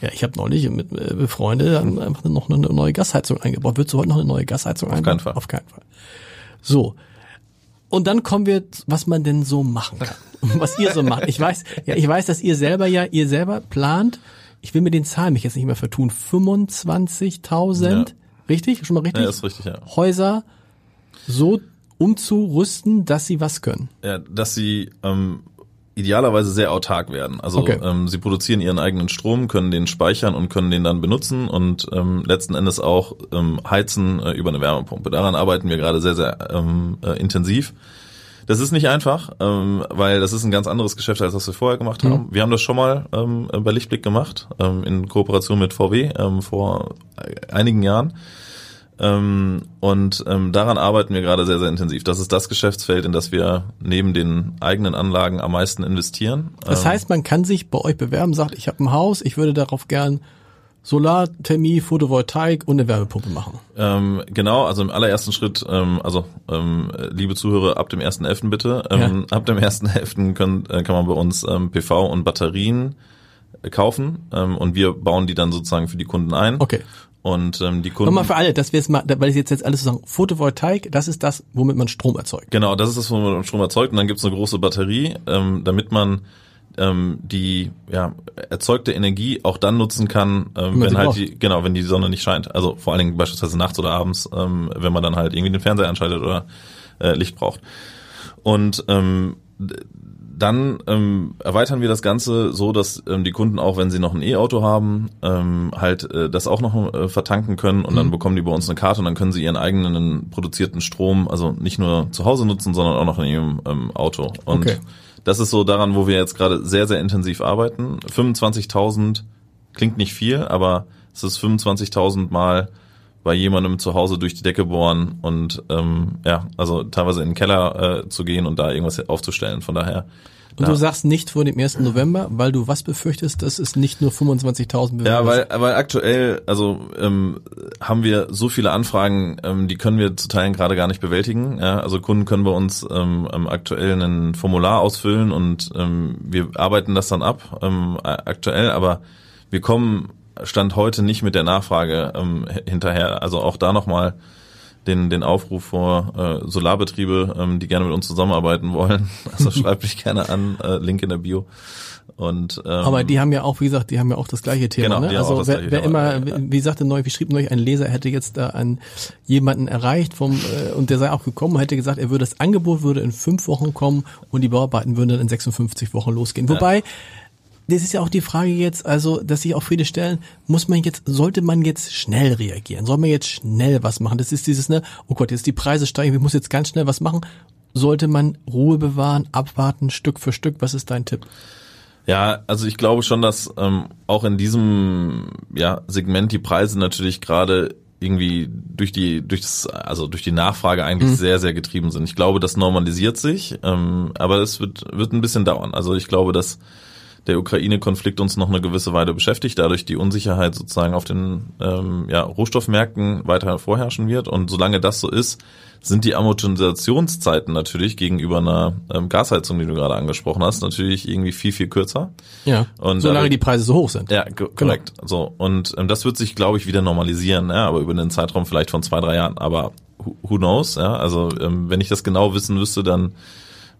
ja, ich habe neulich mit äh, Freunde einfach noch eine neue Gasheizung eingebaut. Würdest du heute noch eine neue Gasheizung Auf einbauen? Auf keinen Fall. Auf keinen Fall. So, und dann kommen wir, was man denn so machen kann. <laughs> Was ihr so macht. Ich weiß, ja, ich weiß, dass ihr selber ja, ihr selber plant, ich will mir den Zahlen mich jetzt nicht mehr vertun, 25.000, ja. richtig? Schon mal richtig? Ja, ist richtig, ja. Häuser so umzurüsten, dass sie was können. Ja, dass sie ähm, idealerweise sehr autark werden. Also okay. ähm, sie produzieren ihren eigenen Strom, können den speichern und können den dann benutzen und ähm, letzten Endes auch ähm, heizen äh, über eine Wärmepumpe. Daran arbeiten wir gerade sehr, sehr ähm, äh, intensiv. Das ist nicht einfach, ähm, weil das ist ein ganz anderes Geschäft, als was wir vorher gemacht haben. Mhm. Wir haben das schon mal ähm, bei Lichtblick gemacht, ähm, in Kooperation mit VW ähm, vor einigen Jahren. Ähm, und ähm, daran arbeiten wir gerade sehr, sehr intensiv. Das ist das Geschäftsfeld, in das wir neben den eigenen Anlagen am meisten investieren. Das heißt, man kann sich bei euch bewerben, sagt, ich habe ein Haus, ich würde darauf gern Solarthermie, Photovoltaik und eine Wärmepumpe machen. Ähm, genau, also im allerersten Schritt, ähm, also ähm, liebe Zuhörer, ab dem 1.11. bitte, ähm, ja. ab dem 1.11. Können, äh, kann man bei uns ähm, PV und Batterien kaufen ähm, und wir bauen die dann sozusagen für die Kunden ein. Okay. Und ähm, die Kunden. Nochmal für alle, dass wir es mal, weil ich jetzt jetzt alles so sagen, Photovoltaik, das ist das, womit man Strom erzeugt. Genau, das ist das, womit man Strom erzeugt. Und dann gibt's eine große Batterie, ähm, damit man ähm, die ja, erzeugte Energie auch dann nutzen kann, ähm, wenn halt die, genau, wenn die Sonne nicht scheint. Also vor allen Dingen beispielsweise nachts oder abends, ähm, wenn man dann halt irgendwie den Fernseher anschaltet oder äh, Licht braucht. Und ähm, dann ähm, erweitern wir das Ganze so, dass ähm, die Kunden auch, wenn sie noch ein E-Auto haben, ähm, halt äh, das auch noch äh, vertanken können und mhm. dann bekommen die bei uns eine Karte und dann können sie ihren eigenen produzierten Strom, also nicht nur zu Hause nutzen, sondern auch noch in ihrem ähm, Auto. Und okay. das ist so daran, wo wir jetzt gerade sehr, sehr intensiv arbeiten. 25.000 klingt nicht viel, aber es ist 25.000 Mal bei jemandem zu Hause durch die Decke bohren und ähm, ja, also teilweise in den Keller äh, zu gehen und da irgendwas aufzustellen. Von daher. Und ja. du sagst nicht vor dem 1. November, weil du was befürchtest, dass es nicht nur 25.000 Bewerber Ja, weil, weil aktuell, also ähm, haben wir so viele Anfragen, ähm, die können wir zu Teilen gerade gar nicht bewältigen. Ja, also Kunden können bei uns ähm, aktuell ein Formular ausfüllen und ähm, wir arbeiten das dann ab ähm, aktuell, aber wir kommen Stand heute nicht mit der Nachfrage ähm, hinterher. Also auch da nochmal den, den Aufruf vor äh, Solarbetriebe, ähm, die gerne mit uns zusammenarbeiten wollen. <laughs> Also <laughs> schreibt mich gerne an, äh, Link in der Bio. Und, ähm, Aber die haben ja auch, wie gesagt, die haben ja auch das gleiche Thema. Genau, ne? Also wer, wer immer, ja. wie sagte neu, wie schrieb neulich, ein Leser hätte jetzt da an jemanden erreicht vom äh, und der sei auch gekommen, hätte gesagt, er würde das Angebot würde in fünf Wochen kommen und die Bauarbeiten würden dann in 56 Wochen losgehen. Wobei ja das ist ja auch die Frage jetzt, also, dass sich auch viele stellen, muss man jetzt, sollte man jetzt schnell reagieren? Soll man jetzt schnell was machen? Das ist dieses, ne, oh Gott, jetzt die Preise steigen, ich muss jetzt ganz schnell was machen. sollte man Ruhe bewahren, abwarten, Stück für Stück? Was ist dein Tipp? Ja, also ich glaube schon, dass ähm, auch in diesem ja, Segment die Preise natürlich gerade irgendwie durch die durch das also durch die Nachfrage eigentlich mhm. sehr sehr getrieben sind. Ich glaube, das normalisiert sich, ähm, aber es wird wird ein bisschen dauern. Also ich glaube, dass der Ukraine-Konflikt uns noch eine gewisse Weile beschäftigt, dadurch die Unsicherheit sozusagen auf den ähm, ja, Rohstoffmärkten weiter vorherrschen wird. Und solange das so ist, sind die Amortisationszeiten natürlich gegenüber einer ähm, Gasheizung, die du gerade angesprochen hast, natürlich irgendwie viel, viel kürzer. Ja. Und solange dadurch, die Preise so hoch sind. Ja, genau. korrekt. Genau. So. Und ähm, das wird sich, glaube ich, wieder normalisieren, ja, aber über einen Zeitraum vielleicht von zwei, drei Jahren. Aber who, who knows, ja. Also ähm, wenn ich das genau wissen wüsste, dann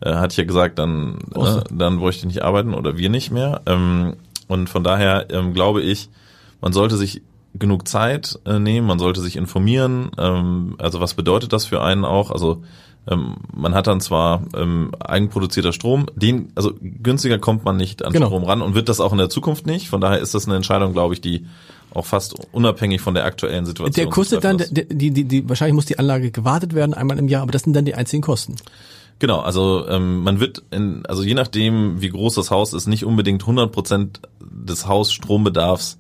äh, hatte ich ja gesagt, dann, äh, dann bräuchte ich nicht arbeiten oder wir nicht mehr. Ähm, und von daher ähm, glaube ich, man sollte sich genug Zeit äh, nehmen, man sollte sich informieren. Ähm, also was bedeutet das für einen auch? Also ähm, man hat dann zwar ähm, eigenproduzierter Strom, den, also günstiger kommt man nicht an genau. Strom ran und wird das auch in der Zukunft nicht. Von daher ist das eine Entscheidung, glaube ich, die auch fast unabhängig von der aktuellen Situation. Der kostet dann, die, die, die, die, wahrscheinlich muss die Anlage gewartet werden einmal im Jahr, aber das sind dann die einzigen Kosten. Genau, also ähm, man wird, in, also je nachdem, wie groß das Haus ist, nicht unbedingt 100 Prozent des Hausstrombedarfs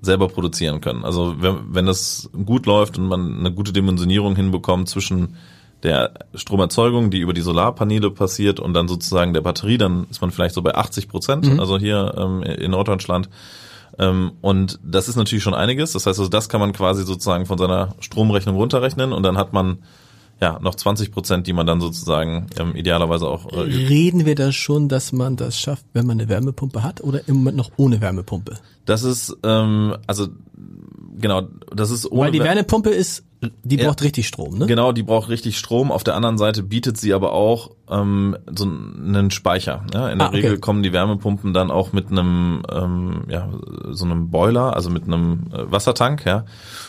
selber produzieren können. Also wenn, wenn das gut läuft und man eine gute Dimensionierung hinbekommt zwischen der Stromerzeugung, die über die Solarpaneele passiert und dann sozusagen der Batterie, dann ist man vielleicht so bei 80 Prozent, mhm. also hier ähm, in Norddeutschland. Ähm, und das ist natürlich schon einiges. Das heißt, also das kann man quasi sozusagen von seiner Stromrechnung runterrechnen und dann hat man ja, noch 20 Prozent, die man dann sozusagen ähm, idealerweise auch. Äh, Reden wir da schon, dass man das schafft, wenn man eine Wärmepumpe hat oder im Moment noch ohne Wärmepumpe? Das ist, ähm, also genau, das ist ohne. Weil die Wärmepumpe ist die braucht ja, richtig Strom, ne? Genau, die braucht richtig Strom. Auf der anderen Seite bietet sie aber auch ähm, so einen Speicher. Ja? In der ah, okay. Regel kommen die Wärmepumpen dann auch mit einem, ähm, ja, so einem Boiler, also mit einem äh, Wassertank, ja.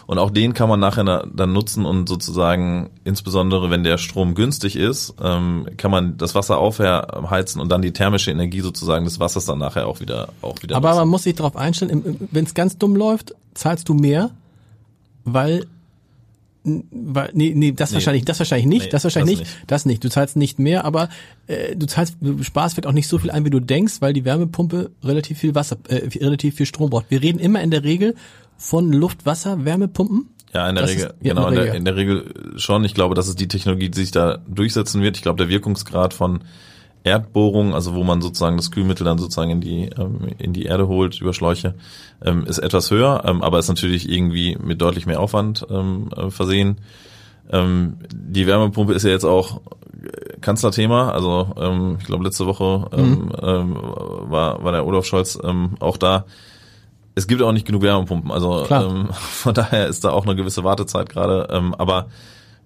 Und auch den kann man nachher dann nutzen und sozusagen, insbesondere wenn der Strom günstig ist, ähm, kann man das Wasser aufheizen und dann die thermische Energie sozusagen des Wassers dann nachher auch wieder auch wieder. Aber nutzen. man muss sich darauf einstellen, wenn es ganz dumm läuft, zahlst du mehr, weil Nee, nee, das nee. wahrscheinlich, das wahrscheinlich nicht, nee, das wahrscheinlich das nicht, nicht, das nicht. Du zahlst nicht mehr, aber äh, du zahlst, du sparst vielleicht auch nicht so viel ein, wie du denkst, weil die Wärmepumpe relativ viel Wasser, äh, relativ viel Strom braucht. Wir reden immer in der Regel von Luft, Wasser, Wärmepumpen. Ja, in der das Regel, ist, genau, in der, in der Regel schon. Ich glaube, das ist die Technologie, die sich da durchsetzen wird. Ich glaube, der Wirkungsgrad von Erdbohrung, also wo man sozusagen das Kühlmittel dann sozusagen in die ähm, in die Erde holt über Schläuche, ähm, ist etwas höher, ähm, aber ist natürlich irgendwie mit deutlich mehr Aufwand ähm, äh, versehen. Ähm, die Wärmepumpe ist ja jetzt auch Kanzlerthema, also ähm, ich glaube letzte Woche ähm, mhm. ähm, war war der Olaf Scholz ähm, auch da. Es gibt auch nicht genug Wärmepumpen, also ähm, <laughs> von daher ist da auch eine gewisse Wartezeit gerade, ähm, aber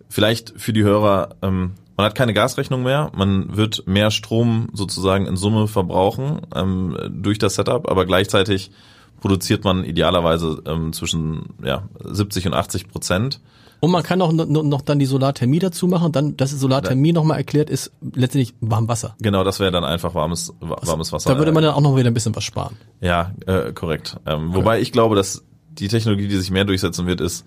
vielleicht für die Hörer ähm, man hat keine Gasrechnung mehr, man wird mehr Strom sozusagen in Summe verbrauchen ähm, durch das Setup, aber gleichzeitig produziert man idealerweise ähm, zwischen ja, 70 und 80 Prozent. Und man kann auch noch, dann die Solarthermie dazu machen. Dann, dass Solarthermie nochmal erklärt ist, letztendlich warm Wasser. Genau, das wäre dann einfach warmes, warmes Wasser. Da würde man dann auch noch wieder ein bisschen was sparen. Ja, äh, korrekt. Ähm, okay. Wobei ich glaube, dass die Technologie, die sich mehr durchsetzen wird, ist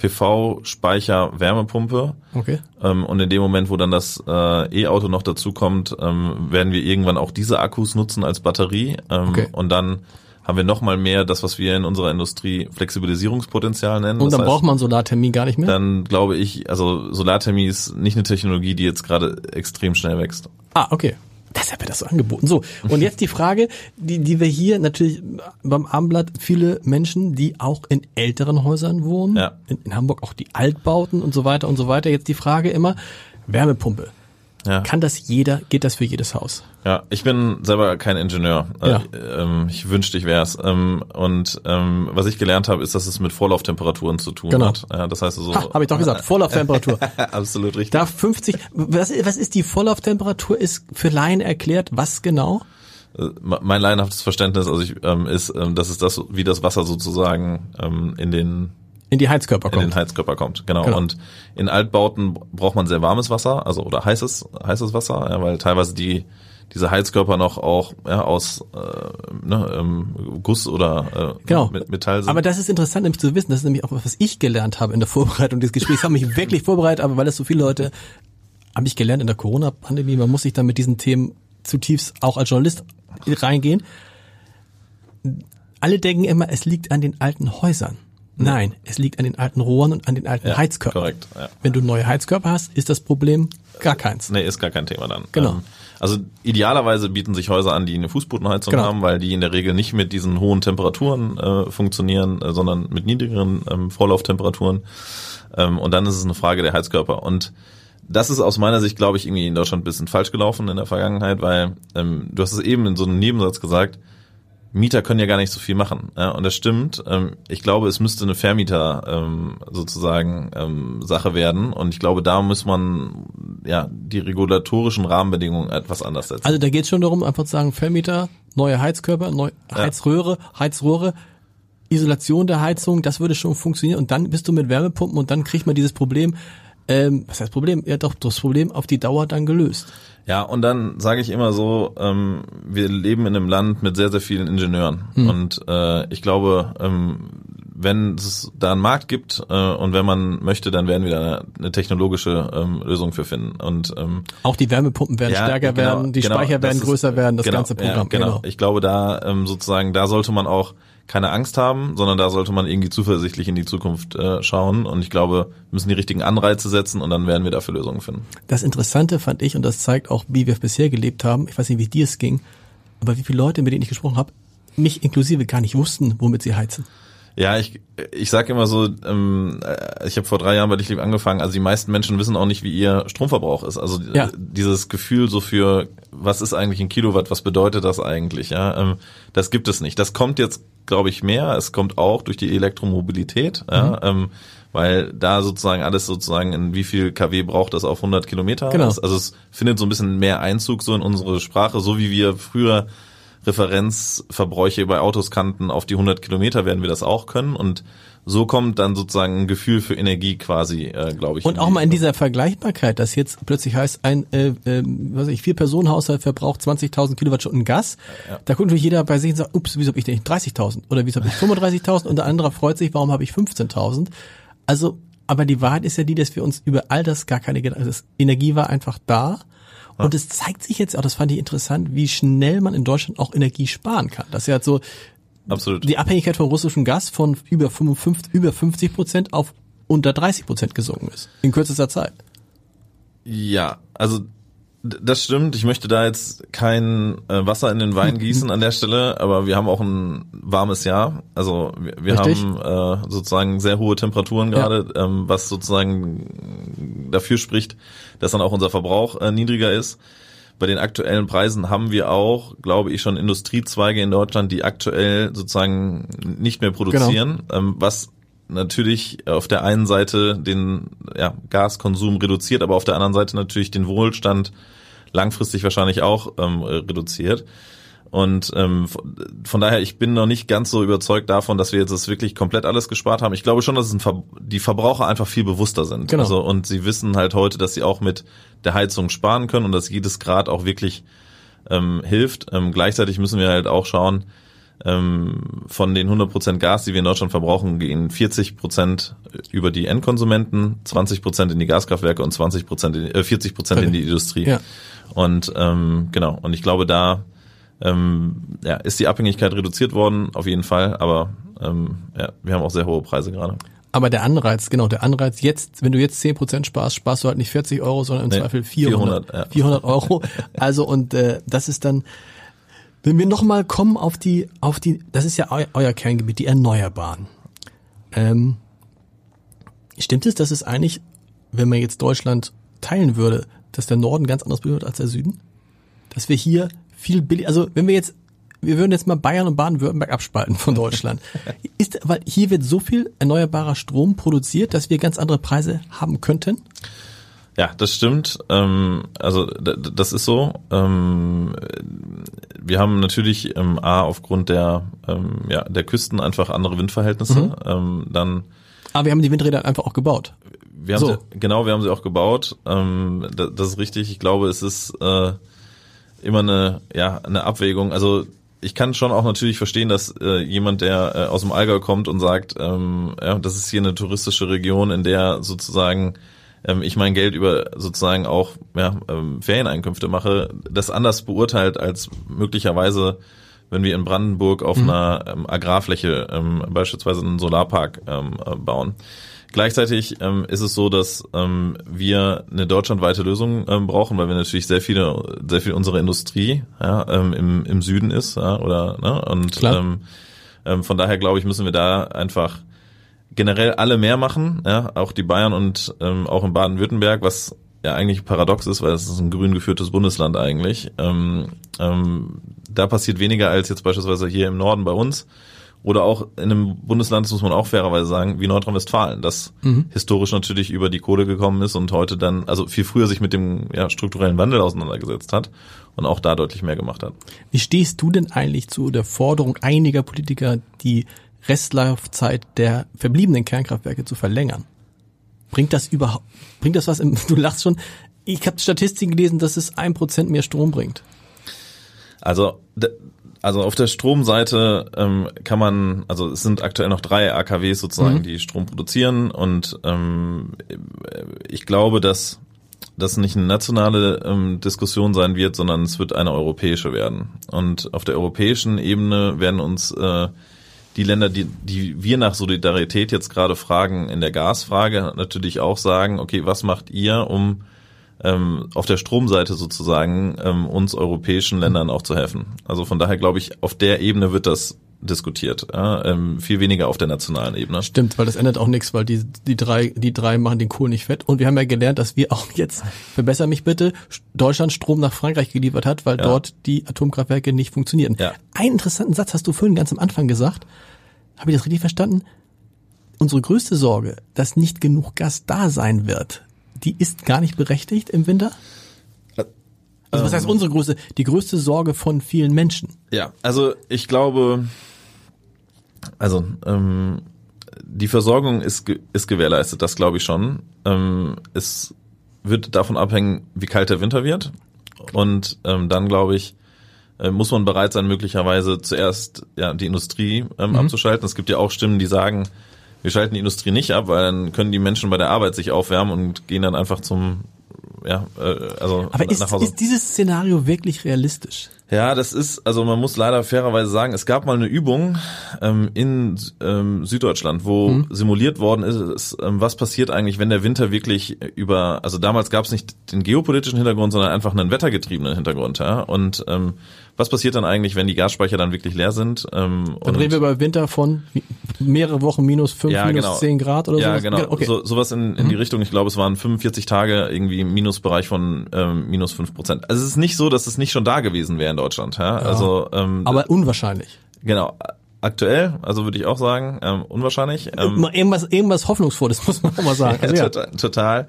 PV-Speicher Wärmepumpe. Okay. Ähm, und in dem Moment, wo dann das äh, E-Auto noch dazu kommt, ähm, werden wir irgendwann auch diese Akkus nutzen als Batterie. Ähm, okay. Und dann haben wir noch mal mehr das, was wir in unserer Industrie Flexibilisierungspotenzial nennen. Und dann heißt, braucht man Solarthermie gar nicht mehr? Dann glaube ich, also Solarthermie ist nicht eine Technologie, die jetzt gerade extrem schnell wächst. Ah, okay. Deshalb wird das so angeboten. So, und jetzt die Frage, die, die wir hier natürlich beim Abendblatt viele Menschen, die auch in älteren Häusern wohnen, ja. in, in Hamburg auch die Altbauten und so weiter und so weiter. Jetzt die Frage immer, Wärmepumpe. Ja. Kann das jeder, geht das für jedes Haus? Ja, ich bin selber kein Ingenieur. Ja. Äh, ähm, ich wünschte, ich wäre es. Ähm, und ähm, was ich gelernt habe, ist, dass es mit Vorlauftemperaturen zu tun genau. hat. Ja, das heißt also. Habe ich doch gesagt, <laughs> Vorlauftemperatur. <laughs> Absolut richtig. Da 50. Was, was ist die Vorlauftemperatur? Ist für Laien erklärt, was genau? Äh, mein laienhaftes Verständnis also ich, ähm, ist, ähm, dass es das, wie das Wasser sozusagen ähm, in den in die Heizkörper kommt. In den Heizkörper kommt, genau. genau. Und in Altbauten braucht man sehr warmes Wasser, also oder heißes, heißes Wasser, ja, weil teilweise die diese Heizkörper noch auch ja, aus äh, ne, ähm, Guss oder äh, genau. Metall sind. Aber das ist interessant, nämlich zu wissen, das ist nämlich auch was ich gelernt habe in der Vorbereitung des Gesprächs. Ich habe mich <laughs> wirklich vorbereitet, aber weil es so viele Leute habe ich gelernt in der Corona-Pandemie, man muss sich dann mit diesen Themen zutiefst auch als Journalist reingehen. Alle denken immer, es liegt an den alten Häusern. Nein, es liegt an den alten Rohren und an den alten ja, Heizkörpern. Korrekt, ja. Wenn du neue Heizkörper hast, ist das Problem gar keins. Nee, ist gar kein Thema dann. Genau. Ähm, also idealerweise bieten sich Häuser an, die eine Fußbodenheizung genau. haben, weil die in der Regel nicht mit diesen hohen Temperaturen äh, funktionieren, äh, sondern mit niedrigeren ähm, Vorlauftemperaturen. Ähm, und dann ist es eine Frage der Heizkörper. Und das ist aus meiner Sicht, glaube ich, irgendwie in Deutschland ein bisschen falsch gelaufen in der Vergangenheit, weil ähm, du hast es eben in so einem Nebensatz gesagt, Mieter können ja gar nicht so viel machen. Ja, und das stimmt. Ähm, ich glaube, es müsste eine Vermieter ähm, sozusagen ähm, Sache werden. Und ich glaube, da muss man ja die regulatorischen Rahmenbedingungen etwas anders setzen. Also da geht es schon darum, einfach zu sagen, Vermieter, neue Heizkörper, neue Heizröhre, ja. Heizrohre, Isolation der Heizung, das würde schon funktionieren. Und dann bist du mit Wärmepumpen und dann kriegt man dieses Problem, ähm, was heißt Problem? Ja doch, das Problem auf die Dauer dann gelöst. Ja, und dann sage ich immer so, ähm, wir leben in einem Land mit sehr, sehr vielen Ingenieuren. Hm. Und äh, ich glaube, ähm, wenn es da einen Markt gibt äh, und wenn man möchte, dann werden wir da eine, eine technologische ähm, Lösung für finden. Und ähm, auch die Wärmepumpen werden ja, stärker genau, werden, die genau, Speicher werden größer ist, werden, das genau, ganze Programm. Ja, genau. genau. Ich glaube, da ähm, sozusagen, da sollte man auch keine Angst haben, sondern da sollte man irgendwie zuversichtlich in die Zukunft äh, schauen. Und ich glaube, wir müssen die richtigen Anreize setzen und dann werden wir dafür Lösungen finden. Das Interessante fand ich, und das zeigt auch, wie wir bisher gelebt haben, ich weiß nicht, wie dir es ging, aber wie viele Leute, mit denen ich gesprochen habe, mich inklusive gar nicht wussten, womit sie heizen. Ja, ich, ich sag immer so, ähm, ich habe vor drei Jahren bei dich lieb angefangen, also die meisten Menschen wissen auch nicht, wie ihr Stromverbrauch ist. Also ja. dieses Gefühl so für, was ist eigentlich ein Kilowatt, was bedeutet das eigentlich, ja, ähm, das gibt es nicht. Das kommt jetzt, glaube ich, mehr. Es kommt auch durch die Elektromobilität, mhm. ja, ähm, weil da sozusagen alles sozusagen in wie viel kW braucht das auf 100 Kilometer. Genau. Also es findet so ein bisschen mehr Einzug so in unsere Sprache, so wie wir früher Referenzverbräuche bei Autos kannten, auf die 100 Kilometer werden wir das auch können und so kommt dann sozusagen ein Gefühl für Energie quasi, äh, glaube ich. Und auch mal in dieser Vergleichbarkeit, dass jetzt plötzlich heißt, ein äh, äh, was weiß ich, vier Personen Haushalt verbraucht 20.000 Kilowattstunden Gas. Ja. Da guckt natürlich jeder bei sich und sagt, ups, wieso habe ich denn nicht 30.000 oder wieso habe ich 35.000 und der andere freut sich, warum habe ich 15.000? Also, aber die Wahrheit ist ja die, dass wir uns über all das gar keine Gedanken, also Energie war einfach da und es zeigt sich jetzt auch, das fand ich interessant, wie schnell man in Deutschland auch Energie sparen kann. Das ist ja so Absolut. die Abhängigkeit von russischem Gas von über 55, über 50 Prozent auf unter 30 Prozent gesunken ist. In kürzester Zeit. Ja, also das stimmt. Ich möchte da jetzt kein äh, Wasser in den Wein <laughs> gießen an der Stelle, aber wir haben auch ein warmes Jahr. Also wir, wir haben äh, sozusagen sehr hohe Temperaturen gerade, ja. ähm, was sozusagen dafür spricht, dass dann auch unser Verbrauch äh, niedriger ist. Bei den aktuellen Preisen haben wir auch, glaube ich, schon Industriezweige in Deutschland, die aktuell sozusagen nicht mehr produzieren, genau. ähm, was natürlich auf der einen Seite den ja, Gaskonsum reduziert, aber auf der anderen Seite natürlich den Wohlstand langfristig wahrscheinlich auch ähm, reduziert. Und ähm, von daher, ich bin noch nicht ganz so überzeugt davon, dass wir jetzt das wirklich komplett alles gespart haben. Ich glaube schon, dass Ver die Verbraucher einfach viel bewusster sind. Genau. Also, und sie wissen halt heute, dass sie auch mit der Heizung sparen können und dass jedes Grad auch wirklich ähm, hilft. Ähm, gleichzeitig müssen wir halt auch schauen, von den 100% Gas, die wir in Deutschland verbrauchen, gehen 40% über die Endkonsumenten, 20% in die Gaskraftwerke und 20% in, äh, 40% in die Industrie. Ja. Und ähm, genau, und ich glaube, da ähm, ja, ist die Abhängigkeit reduziert worden, auf jeden Fall, aber ähm, ja, wir haben auch sehr hohe Preise gerade. Aber der Anreiz, genau, der Anreiz jetzt, wenn du jetzt 10% sparst, sparst du halt nicht 40 Euro, sondern im nee, Zweifel 400, 400, ja. 400 Euro. Also und äh, das ist dann, wenn wir nochmal kommen auf die, auf die, das ist ja eu, euer Kerngebiet, die Erneuerbaren. Ähm, stimmt es, dass es eigentlich, wenn man jetzt Deutschland teilen würde, dass der Norden ganz anders bedeutet als der Süden? Dass wir hier viel billig, also wenn wir jetzt, wir würden jetzt mal Bayern und Baden-Württemberg abspalten von Deutschland. <laughs> ist, weil hier wird so viel erneuerbarer Strom produziert, dass wir ganz andere Preise haben könnten? Ja, das stimmt. Ähm, also das ist so. Ähm, wir haben natürlich ähm, a aufgrund der ähm, ja der Küsten einfach andere Windverhältnisse. Mhm. Ähm, dann. Aber wir haben die Windräder einfach auch gebaut. Wir haben so. sie, genau, wir haben sie auch gebaut. Ähm, das, das ist richtig. Ich glaube, es ist äh, immer eine ja eine Abwägung. Also ich kann schon auch natürlich verstehen, dass äh, jemand, der äh, aus dem Allgäu kommt und sagt, ähm, ja, das ist hier eine touristische Region, in der sozusagen ähm, ich mein Geld über sozusagen auch ja, ähm, Ferieneinkünfte mache, das anders beurteilt als möglicherweise wenn wir in Brandenburg auf mhm. einer ähm, Agrarfläche ähm, beispielsweise einen Solarpark ähm, äh, bauen. Gleichzeitig ähm, ist es so, dass ähm, wir eine deutschlandweite Lösung ähm, brauchen, weil wir natürlich sehr viele, sehr viel unserer Industrie ja, ähm, im, im Süden ist, ja, oder ne? Und ähm, ähm, von daher glaube ich, müssen wir da einfach generell alle mehr machen, ja, auch die Bayern und ähm, auch in Baden-Württemberg, was ja eigentlich paradox ist, weil es ist ein grün geführtes Bundesland eigentlich. Ähm, ähm, da passiert weniger als jetzt beispielsweise hier im Norden bei uns oder auch in einem Bundesland, das muss man auch fairerweise sagen, wie Nordrhein-Westfalen, das mhm. historisch natürlich über die Kohle gekommen ist und heute dann, also viel früher sich mit dem ja, strukturellen Wandel auseinandergesetzt hat und auch da deutlich mehr gemacht hat. Wie stehst du denn eigentlich zu der Forderung einiger Politiker, die Restlaufzeit der verbliebenen Kernkraftwerke zu verlängern? Bringt das überhaupt, bringt das was im, <laughs> du lachst schon, ich habe Statistiken gelesen, dass es ein Prozent mehr Strom bringt. Also also auf der Stromseite ähm, kann man, also es sind aktuell noch drei AKWs sozusagen, mhm. die Strom produzieren und ähm, ich glaube, dass das nicht eine nationale ähm, Diskussion sein wird, sondern es wird eine europäische werden. Und auf der europäischen Ebene werden uns äh, die Länder, die, die wir nach Solidarität jetzt gerade fragen, in der Gasfrage natürlich auch sagen, okay, was macht ihr, um ähm, auf der Stromseite sozusagen ähm, uns europäischen Ländern auch zu helfen. Also von daher glaube ich, auf der Ebene wird das diskutiert, ähm, viel weniger auf der nationalen Ebene. Stimmt, weil das ändert auch nichts, weil die die drei die drei machen den Kohl nicht fett und wir haben ja gelernt, dass wir <laughs> auch jetzt verbessere mich bitte Deutschland Strom nach Frankreich geliefert hat, weil ja. dort die Atomkraftwerke nicht funktionieren. Ja. Einen interessanten Satz hast du vorhin ganz am Anfang gesagt. Habe ich das richtig verstanden? Unsere größte Sorge, dass nicht genug Gas da sein wird, die ist gar nicht berechtigt im Winter? Also was heißt ähm. unsere größte, die größte Sorge von vielen Menschen? Ja, also ich glaube, also ähm, die Versorgung ist, ist gewährleistet, das glaube ich schon. Ähm, es wird davon abhängen, wie kalt der Winter wird. Und ähm, dann glaube ich, äh, muss man bereit sein, möglicherweise zuerst ja, die Industrie ähm, mhm. abzuschalten. Es gibt ja auch Stimmen, die sagen, wir schalten die Industrie nicht ab, weil dann können die Menschen bei der Arbeit sich aufwärmen und gehen dann einfach zum ja, äh, also Aber ist, nach Hause. ist dieses Szenario wirklich realistisch? Ja, das ist, also man muss leider fairerweise sagen, es gab mal eine Übung ähm, in ähm, Süddeutschland, wo mhm. simuliert worden ist, ähm, was passiert eigentlich, wenn der Winter wirklich über, also damals gab es nicht den geopolitischen Hintergrund, sondern einfach einen wettergetriebenen Hintergrund, ja. Und ähm, was passiert dann eigentlich, wenn die Gasspeicher dann wirklich leer sind? Ähm, dann reden wir über Winter von mehrere Wochen minus fünf, ja, minus genau. zehn Grad oder so. Ja, sowas? genau. Okay. So, sowas in, in mhm. die Richtung. Ich glaube, es waren 45 Tage irgendwie Minusbereich von ähm, minus fünf Prozent. Also es ist nicht so, dass es nicht schon da gewesen wäre Deutschland. Ja? ja. Also, ähm, Aber unwahrscheinlich. Genau. Aktuell, also würde ich auch sagen, ähm, unwahrscheinlich. Ähm, irgendwas, irgendwas Hoffnungsvolles, <laughs> muss man auch mal sagen. Also, ja, total, total.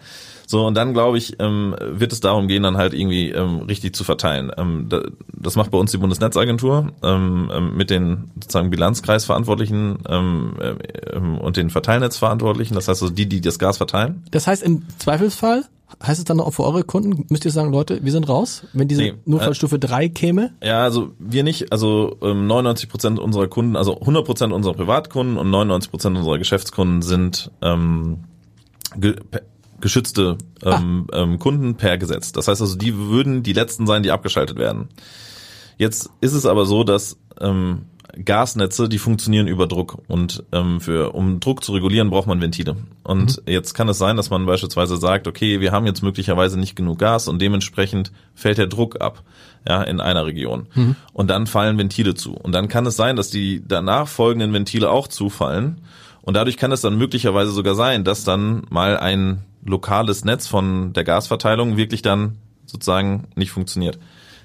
So, und dann glaube ich, ähm, wird es darum gehen, dann halt irgendwie ähm, richtig zu verteilen. Ähm, da, das macht bei uns die Bundesnetzagentur ähm, ähm, mit den sozusagen Bilanzkreisverantwortlichen ähm, äh, und den Verteilnetzverantwortlichen, das heißt also die, die das Gas verteilen. Das heißt im Zweifelsfall Heißt es dann auch für eure Kunden, müsst ihr sagen, Leute, wir sind raus, wenn diese nee, Notfallstufe äh, 3 käme? Ja, also wir nicht, also ähm, 99 Prozent unserer Kunden, also 100 Prozent unserer Privatkunden und 99 Prozent unserer Geschäftskunden sind ähm, geschützte ähm, ah. ähm, Kunden per Gesetz. Das heißt also, die würden die letzten sein, die abgeschaltet werden. Jetzt ist es aber so, dass ähm, Gasnetze, die funktionieren über Druck und ähm, für um Druck zu regulieren braucht man Ventile. Und mhm. jetzt kann es sein, dass man beispielsweise sagt, okay, wir haben jetzt möglicherweise nicht genug Gas und dementsprechend fällt der Druck ab, ja, in einer Region. Mhm. Und dann fallen Ventile zu. Und dann kann es sein, dass die danach folgenden Ventile auch zufallen. Und dadurch kann es dann möglicherweise sogar sein, dass dann mal ein lokales Netz von der Gasverteilung wirklich dann sozusagen nicht funktioniert.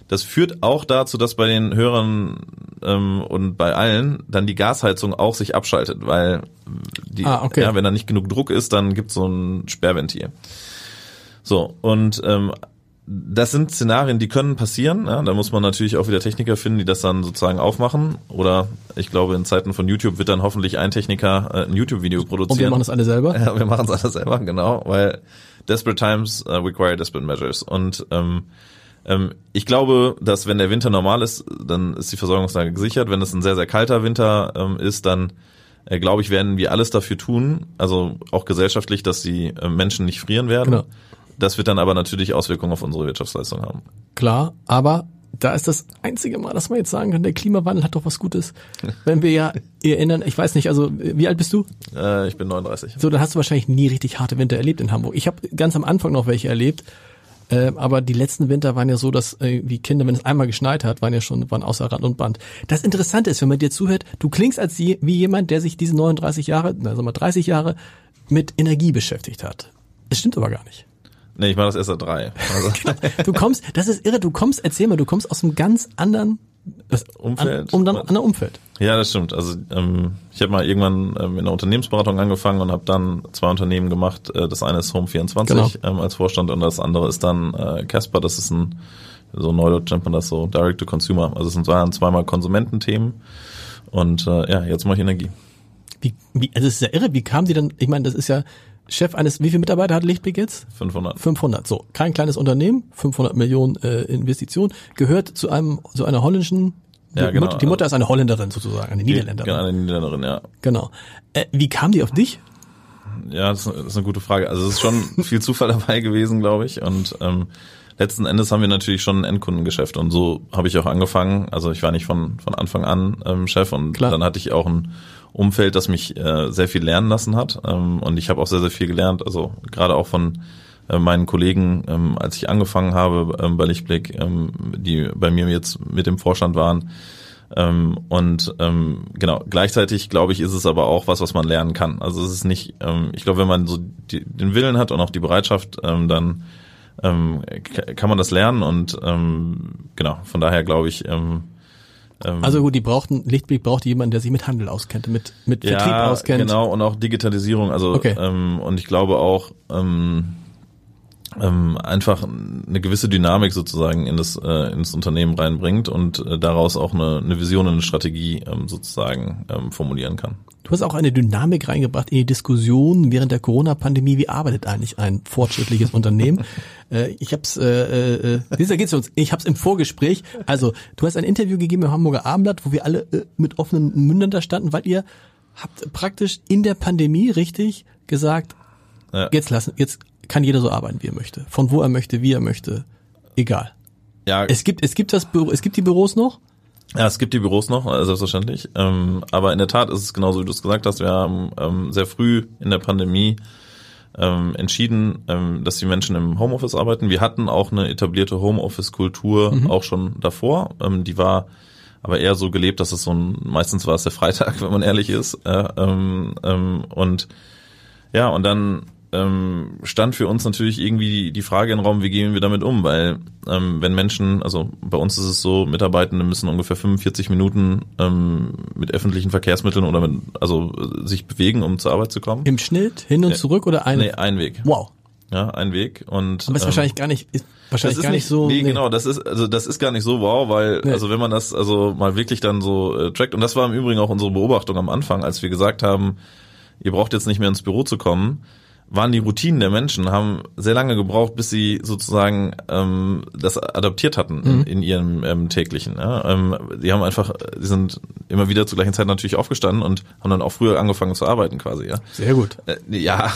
Das führt auch dazu, dass bei den Hörern ähm, und bei allen dann die Gasheizung auch sich abschaltet, weil die, ah, okay. ja, wenn da nicht genug Druck ist, dann gibt es so ein Sperrventil. So, und ähm, das sind Szenarien, die können passieren. Ja, da muss man natürlich auch wieder Techniker finden, die das dann sozusagen aufmachen. Oder ich glaube, in Zeiten von YouTube wird dann hoffentlich ein Techniker äh, ein YouTube-Video produzieren. Und wir machen es alle selber? <laughs> Ja, wir machen es alle selber, genau, weil desperate times uh, require desperate measures. Und ähm, ähm, ich glaube, dass wenn der Winter normal ist, dann ist die Versorgungslage gesichert. Wenn es ein sehr, sehr kalter Winter ähm, ist, dann äh, glaube ich, werden wir alles dafür tun, also auch gesellschaftlich, dass die äh, Menschen nicht frieren werden. Genau. Das wird dann aber natürlich Auswirkungen auf unsere Wirtschaftsleistung haben. Klar, aber da ist das einzige Mal, dass man jetzt sagen kann, der Klimawandel hat doch was Gutes. Wenn wir ja <laughs> erinnern, ich weiß nicht, also wie alt bist du? Äh, ich bin 39. So, dann hast du wahrscheinlich nie richtig harte Winter erlebt in Hamburg. Ich habe ganz am Anfang noch welche erlebt, äh, aber die letzten Winter waren ja so, dass äh, wie Kinder, wenn es einmal geschneit hat, waren ja schon waren außer Rand und Band. Das Interessante ist, wenn man dir zuhört, du klingst als je, wie jemand, der sich diese 39 Jahre, also mal 30 Jahre mit Energie beschäftigt hat. Es stimmt aber gar nicht. Nee, ich mache das erst seit drei. Also. <laughs> du kommst, das ist irre, du kommst, erzähl mal, du kommst aus einem ganz anderen das Umfeld. An, um dann, an der Umfeld. Ja, das stimmt. Also ähm, ich habe mal irgendwann ähm, in einer Unternehmensberatung angefangen und habe dann zwei Unternehmen gemacht. Äh, das eine ist Home24 genau. ähm, als Vorstand und das andere ist dann äh, Casper. Das ist ein so neudeutsch nennt man das so Direct to Consumer. Also es sind zweimal Konsumententhemen und äh, ja, jetzt mache ich Energie. Wie, wie, also es ist ja irre. Wie kam die dann? Ich meine, das ist ja Chef eines, wie viele Mitarbeiter hat Lichtblick jetzt? 500. 500, so. Kein kleines Unternehmen, 500 Millionen äh, Investition, gehört zu einem, zu einer holländischen, ja, genau. Mutter, die Mutter ist eine Holländerin sozusagen, eine Niederländerin. Genau, eine Niederländerin, ja. Genau. Äh, wie kam die auf dich? Ja, das ist eine gute Frage. Also es ist schon <laughs> viel Zufall dabei gewesen, glaube ich. Und ähm, letzten Endes haben wir natürlich schon ein Endkundengeschäft und so habe ich auch angefangen. Also ich war nicht von von Anfang an ähm, Chef und Klar. dann hatte ich auch ein Umfeld, das mich äh, sehr viel lernen lassen hat. Ähm, und ich habe auch sehr, sehr viel gelernt. Also gerade auch von äh, meinen Kollegen, ähm, als ich angefangen habe ähm, bei Lichtblick, ähm, die bei mir jetzt mit dem Vorstand waren. Ähm, und ähm, genau, gleichzeitig glaube ich, ist es aber auch was, was man lernen kann. Also es ist nicht, ähm, ich glaube, wenn man so die, den Willen hat und auch die Bereitschaft, ähm, dann ähm, kann man das lernen und ähm, genau, von daher glaube ich, ähm, also gut, die brauchten, Lichtblick braucht jemanden, der sich mit Handel auskennt, mit, mit Vertrieb ja, auskennt. genau, und auch Digitalisierung. Also okay. ähm, und ich glaube auch ähm, ähm, einfach eine gewisse Dynamik sozusagen in das, äh, ins Unternehmen reinbringt und äh, daraus auch eine, eine Vision und eine Strategie ähm, sozusagen ähm, formulieren kann. Du hast auch eine Dynamik reingebracht in die Diskussion während der Corona-Pandemie. Wie arbeitet eigentlich ein fortschrittliches Unternehmen? <laughs> Äh, ich habe es, äh, äh, dieser geht's uns. Ich habe es im Vorgespräch. Also du hast ein Interview gegeben im Hamburger Abendblatt, wo wir alle äh, mit offenen Mündern da standen, weil ihr habt praktisch in der Pandemie richtig gesagt, ja. jetzt lassen, jetzt kann jeder so arbeiten, wie er möchte, von wo er möchte, wie er möchte, egal. Ja. Es gibt, es gibt das Büro, es gibt die Büros noch. Ja, es gibt die Büros noch, äh, selbstverständlich. Ähm, aber in der Tat ist es genauso, wie du es gesagt hast. Wir haben ähm, sehr früh in der Pandemie ähm, entschieden, ähm, dass die Menschen im Homeoffice arbeiten. Wir hatten auch eine etablierte Homeoffice-Kultur mhm. auch schon davor. Ähm, die war aber eher so gelebt, dass es so ein, meistens war es der Freitag, <laughs> wenn man ehrlich ist. Äh, ähm, ähm, und ja, und dann ähm, stand für uns natürlich irgendwie die Frage im Raum, wie gehen wir damit um? Weil ähm, wenn Menschen, also bei uns ist es so, Mitarbeitende müssen ungefähr 45 Minuten ähm, mit öffentlichen Verkehrsmitteln oder mit, also sich bewegen, um zur Arbeit zu kommen. Im Schnitt hin und zurück oder ein? Nee, ein Weg. Wow. Ja, ein Weg und aber ist ähm, wahrscheinlich gar nicht ist wahrscheinlich gar nicht, nicht so nee, nee, genau das ist also das ist gar nicht so wow weil nee. also wenn man das also mal wirklich dann so äh, trackt und das war im Übrigen auch unsere Beobachtung am Anfang als wir gesagt haben ihr braucht jetzt nicht mehr ins Büro zu kommen waren die Routinen der Menschen, haben sehr lange gebraucht, bis sie sozusagen ähm, das adaptiert hatten in, mhm. in ihrem ähm, täglichen. Ja? Ähm, die haben einfach, die sind immer wieder zur gleichen Zeit natürlich aufgestanden und haben dann auch früher angefangen zu arbeiten quasi. Ja, sehr gut. Äh, ja,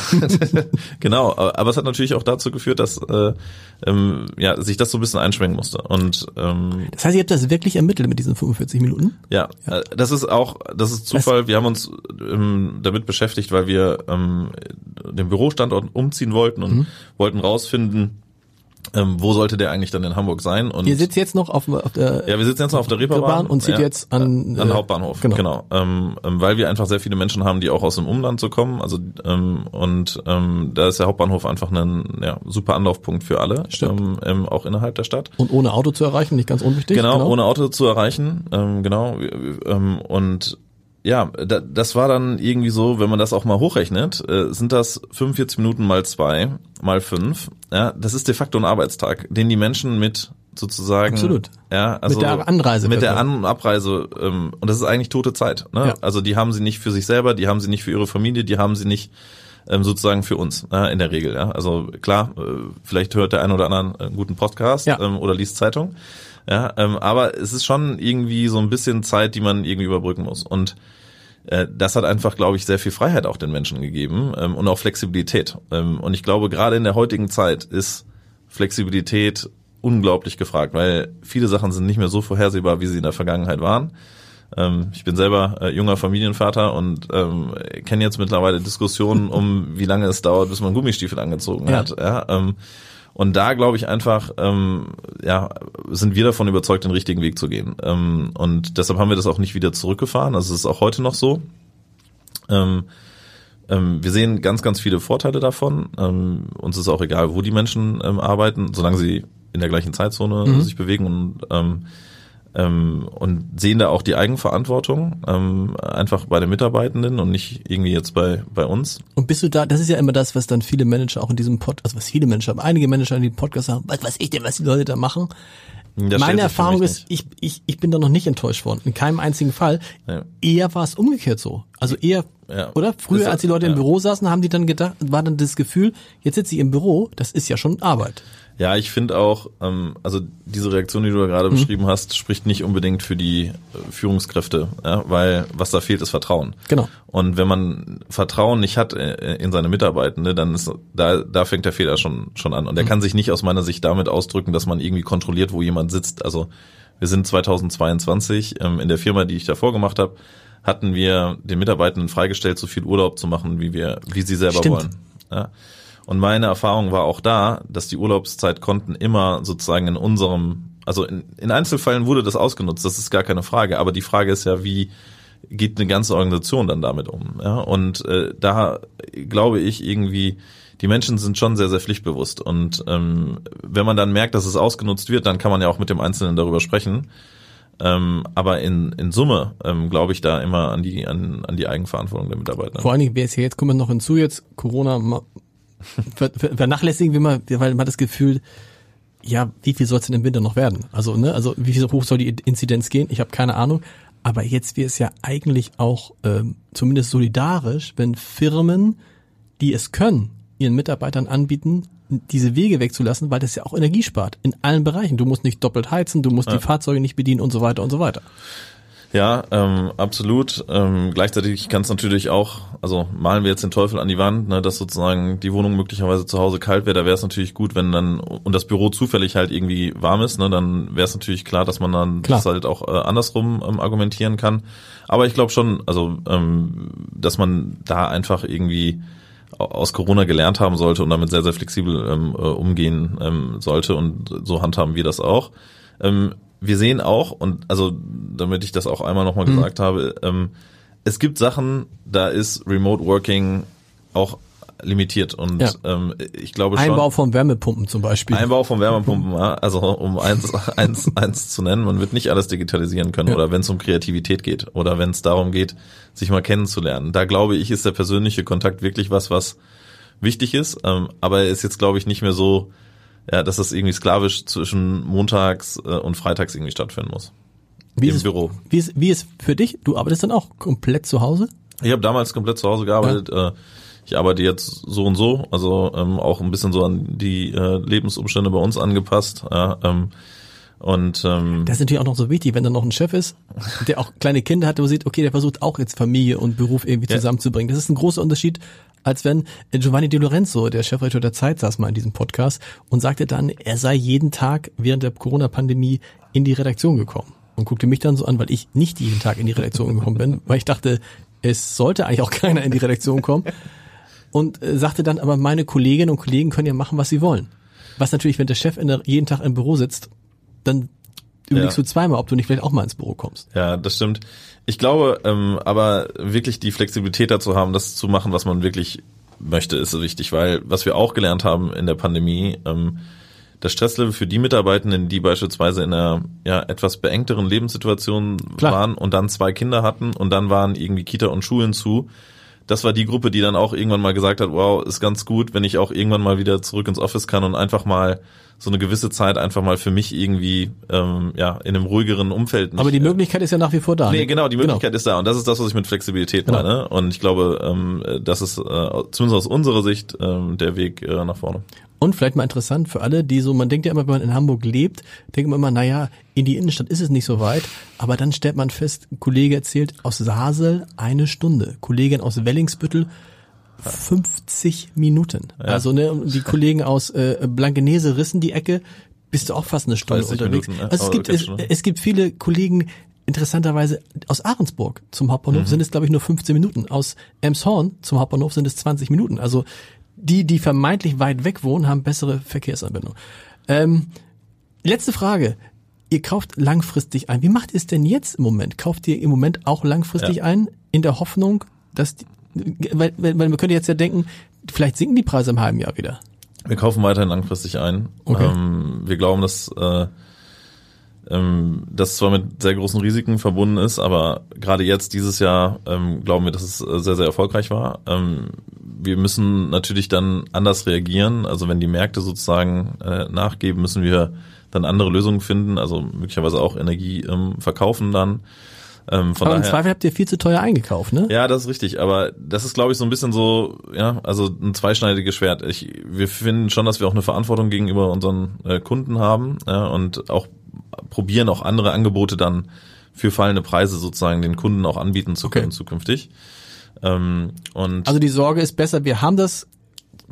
<laughs> genau. Aber es hat natürlich auch dazu geführt, dass äh, ähm, ja sich das so ein bisschen einschwenken musste. Und ähm, das heißt, ihr habt das wirklich ermittelt mit diesen 45 Minuten? Ja, ja. Äh, das ist auch, das ist Zufall. Was? Wir haben uns ähm, damit beschäftigt, weil wir ähm, den Büro Bürostandort umziehen wollten und mhm. wollten rausfinden, ähm, wo sollte der eigentlich dann in Hamburg sein? Und Ihr sitzt jetzt noch auf, auf der Ja, wir sitzen jetzt noch auf der Reeperbahn und zieht ja, jetzt an an äh, Hauptbahnhof. Genau, genau ähm, ähm, weil wir einfach sehr viele Menschen haben, die auch aus dem Umland so kommen. Also ähm, und ähm, da ist der Hauptbahnhof einfach ein ja, super Anlaufpunkt für alle, ähm, ähm, auch innerhalb der Stadt. Und ohne Auto zu erreichen, nicht ganz unwichtig. Genau, genau. ohne Auto zu erreichen, ähm, genau. Ähm, und ja, da, das war dann irgendwie so, wenn man das auch mal hochrechnet, äh, sind das 45 Minuten mal zwei, mal fünf. Ja, das ist de facto ein Arbeitstag, den die Menschen mit sozusagen. Absolut. Ja, also mit der Anreise. Mit der An- und Abreise. Ähm, und das ist eigentlich tote Zeit. Ne? Ja. Also die haben sie nicht für sich selber, die haben sie nicht für ihre Familie, die haben sie nicht ähm, sozusagen für uns äh, in der Regel. Ja? Also klar, äh, vielleicht hört der ein oder andere einen guten Podcast ja. ähm, oder liest Zeitung. Ja, ähm, aber es ist schon irgendwie so ein bisschen Zeit, die man irgendwie überbrücken muss. Und das hat einfach, glaube ich, sehr viel Freiheit auch den Menschen gegeben ähm, und auch Flexibilität. Ähm, und ich glaube, gerade in der heutigen Zeit ist Flexibilität unglaublich gefragt, weil viele Sachen sind nicht mehr so vorhersehbar, wie sie in der Vergangenheit waren. Ähm, ich bin selber äh, junger Familienvater und ähm, kenne jetzt mittlerweile Diskussionen um, wie lange es dauert, bis man Gummistiefel angezogen ja. hat. Ja, ähm, und da glaube ich einfach, ähm, ja, sind wir davon überzeugt, den richtigen Weg zu gehen. Ähm, und deshalb haben wir das auch nicht wieder zurückgefahren. Also es ist auch heute noch so. Ähm, ähm, wir sehen ganz, ganz viele Vorteile davon. Ähm, uns ist auch egal, wo die Menschen ähm, arbeiten, solange sie in der gleichen Zeitzone mhm. sich bewegen und ähm, und sehen da auch die Eigenverantwortung ähm, einfach bei den Mitarbeitenden und nicht irgendwie jetzt bei bei uns. Und bist du da? Das ist ja immer das, was dann viele Manager auch in diesem Podcast, also was viele Manager haben, einige Manager in diesem Podcast sagen, was weiß ich denn, was die Leute da machen? Das Meine Erfahrung ist, ich, ich, ich bin da noch nicht enttäuscht worden. In keinem einzigen Fall. Ja. Eher war es umgekehrt so. Also eher, ja. oder? Früher, das, als die Leute ja. im Büro saßen, haben die dann gedacht, war dann das Gefühl, jetzt sitze ich im Büro, das ist ja schon Arbeit. Ja, ich finde auch, ähm, also diese Reaktion, die du da gerade mhm. beschrieben hast, spricht nicht unbedingt für die äh, Führungskräfte, ja, weil was da fehlt, ist Vertrauen. Genau. Und wenn man Vertrauen nicht hat äh, in seine Mitarbeitende, dann ist da da fängt der Fehler schon schon an. Und der mhm. kann sich nicht aus meiner Sicht damit ausdrücken, dass man irgendwie kontrolliert, wo jemand sitzt. Also wir sind 2022 ähm, in der Firma, die ich davor gemacht habe, hatten wir den Mitarbeitenden freigestellt, so viel Urlaub zu machen, wie wir, wie sie selber Stimmt. wollen. Ja. Und meine Erfahrung war auch da, dass die Urlaubszeitkonten immer sozusagen in unserem, also in, in Einzelfällen wurde das ausgenutzt, das ist gar keine Frage. Aber die Frage ist ja, wie geht eine ganze Organisation dann damit um? Ja? Und äh, da glaube ich irgendwie, die Menschen sind schon sehr, sehr pflichtbewusst. Und ähm, wenn man dann merkt, dass es ausgenutzt wird, dann kann man ja auch mit dem Einzelnen darüber sprechen. Ähm, aber in, in Summe ähm, glaube ich da immer an die, an, an die Eigenverantwortung der Mitarbeiter. Vor allen Dingen, wer ist hier jetzt, wir noch hinzu, jetzt Corona vernachlässigen wir mal, weil man hat das Gefühl, ja, wie viel soll es denn im Winter noch werden? Also, ne, also wie viel hoch soll die Inzidenz gehen? Ich habe keine Ahnung. Aber jetzt wäre es ja eigentlich auch ähm, zumindest solidarisch, wenn Firmen, die es können, ihren Mitarbeitern anbieten, diese Wege wegzulassen, weil das ja auch Energie spart in allen Bereichen. Du musst nicht doppelt heizen, du musst ja. die Fahrzeuge nicht bedienen und so weiter und so weiter. Ja, ähm, absolut. Ähm, gleichzeitig kann es natürlich auch, also malen wir jetzt den Teufel an die Wand, ne, dass sozusagen die Wohnung möglicherweise zu Hause kalt wäre, da wäre es natürlich gut, wenn dann und das Büro zufällig halt irgendwie warm ist, ne, dann wäre es natürlich klar, dass man dann klar. das halt auch äh, andersrum ähm, argumentieren kann. Aber ich glaube schon, also ähm, dass man da einfach irgendwie aus Corona gelernt haben sollte und damit sehr, sehr flexibel ähm, äh, umgehen ähm, sollte und so handhaben wir das auch. Ähm, wir sehen auch, und also damit ich das auch einmal nochmal mhm. gesagt habe, ähm, es gibt Sachen, da ist Remote Working auch limitiert und ja. ähm, ich glaube schon. Einbau von Wärmepumpen zum Beispiel. Einbau von Wärmepumpen, also um eins, <laughs> eins, eins zu nennen, man wird nicht alles digitalisieren können ja. oder wenn es um Kreativität geht oder wenn es darum geht, sich mal kennenzulernen. Da glaube ich, ist der persönliche Kontakt wirklich was, was wichtig ist, ähm, aber er ist jetzt glaube ich nicht mehr so ja, dass das irgendwie sklavisch zwischen montags äh, und freitags irgendwie stattfinden muss. Wie Im ist, Büro. Wie ist, wie ist für dich? Du arbeitest dann auch komplett zu Hause? Ich habe damals komplett zu Hause gearbeitet. Ja. Äh, ich arbeite jetzt so und so, also ähm, auch ein bisschen so an die äh, Lebensumstände bei uns angepasst. Ja, ähm, und ähm, das ist natürlich auch noch so wichtig, wenn da noch ein Chef ist, der auch kleine Kinder hat, wo sieht, okay, der versucht auch jetzt Familie und Beruf irgendwie ja. zusammenzubringen. Das ist ein großer Unterschied, als wenn Giovanni Di Lorenzo, der Chefredakteur der Zeit, saß mal in diesem Podcast und sagte dann, er sei jeden Tag während der Corona-Pandemie in die Redaktion gekommen und guckte mich dann so an, weil ich nicht jeden Tag in die Redaktion gekommen bin, <laughs> weil ich dachte, es sollte eigentlich auch <laughs> keiner in die Redaktion kommen und äh, sagte dann, aber meine Kolleginnen und Kollegen können ja machen, was sie wollen. Was natürlich, wenn der Chef der, jeden Tag im Büro sitzt, dann überlegst ja. du zweimal, ob du nicht vielleicht auch mal ins Büro kommst. Ja, das stimmt. Ich glaube, ähm, aber wirklich die Flexibilität dazu haben, das zu machen, was man wirklich möchte, ist so wichtig, weil was wir auch gelernt haben in der Pandemie, ähm, das Stresslevel für die Mitarbeitenden, die beispielsweise in einer ja, etwas beengteren Lebenssituation Klar. waren und dann zwei Kinder hatten und dann waren irgendwie Kita und Schulen zu, das war die Gruppe, die dann auch irgendwann mal gesagt hat, wow, ist ganz gut, wenn ich auch irgendwann mal wieder zurück ins Office kann und einfach mal so eine gewisse Zeit einfach mal für mich irgendwie ähm, ja in einem ruhigeren Umfeld. Mich, Aber die Möglichkeit ist ja nach wie vor da. Nee, ne? genau, die genau. Möglichkeit genau. ist da und das ist das, was ich mit Flexibilität genau. meine. Und ich glaube, ähm, das ist äh, zumindest aus unserer Sicht ähm, der Weg äh, nach vorne. Und vielleicht mal interessant für alle, die so, man denkt ja immer, wenn man in Hamburg lebt, denkt man immer, naja, in die Innenstadt ist es nicht so weit. Aber dann stellt man fest, ein Kollege erzählt, aus Sasel eine Stunde. Kollegin aus Wellingsbüttel 50 Minuten. Ja. Also ne, die Kollegen aus äh, Blankenese rissen die Ecke, bist du auch fast eine Stunde unterwegs. Minuten, ne? Also es gibt es, es gibt viele Kollegen, interessanterweise aus Ahrensburg zum Hauptbahnhof mhm. sind es glaube ich nur 15 Minuten. Aus Emshorn zum Hauptbahnhof sind es 20 Minuten. Also die, die vermeintlich weit weg wohnen, haben bessere Verkehrsanbindung. Ähm, letzte Frage. Ihr kauft langfristig ein. Wie macht ihr es denn jetzt im Moment? Kauft ihr im Moment auch langfristig ja. ein, in der Hoffnung, dass, die, weil, weil man könnte jetzt ja denken, vielleicht sinken die Preise im halben Jahr wieder. Wir kaufen weiterhin langfristig ein. Okay. Ähm, wir glauben, dass äh, ähm, das zwar mit sehr großen Risiken verbunden ist, aber gerade jetzt dieses Jahr ähm, glauben wir, dass es äh, sehr, sehr erfolgreich war. Ähm, wir müssen natürlich dann anders reagieren. Also wenn die Märkte sozusagen äh, nachgeben, müssen wir dann andere Lösungen finden, also möglicherweise auch Energie ähm, verkaufen dann. Ähm, von aber daher, im Zweifel habt ihr viel zu teuer eingekauft, ne? Ja, das ist richtig. Aber das ist, glaube ich, so ein bisschen so, ja, also ein zweischneidiges Schwert. Ich, wir finden schon, dass wir auch eine Verantwortung gegenüber unseren äh, Kunden haben ja, und auch probieren, auch andere Angebote dann für fallende Preise sozusagen den Kunden auch anbieten zu können okay. zukünftig. Ähm, und also die Sorge ist besser, wir haben das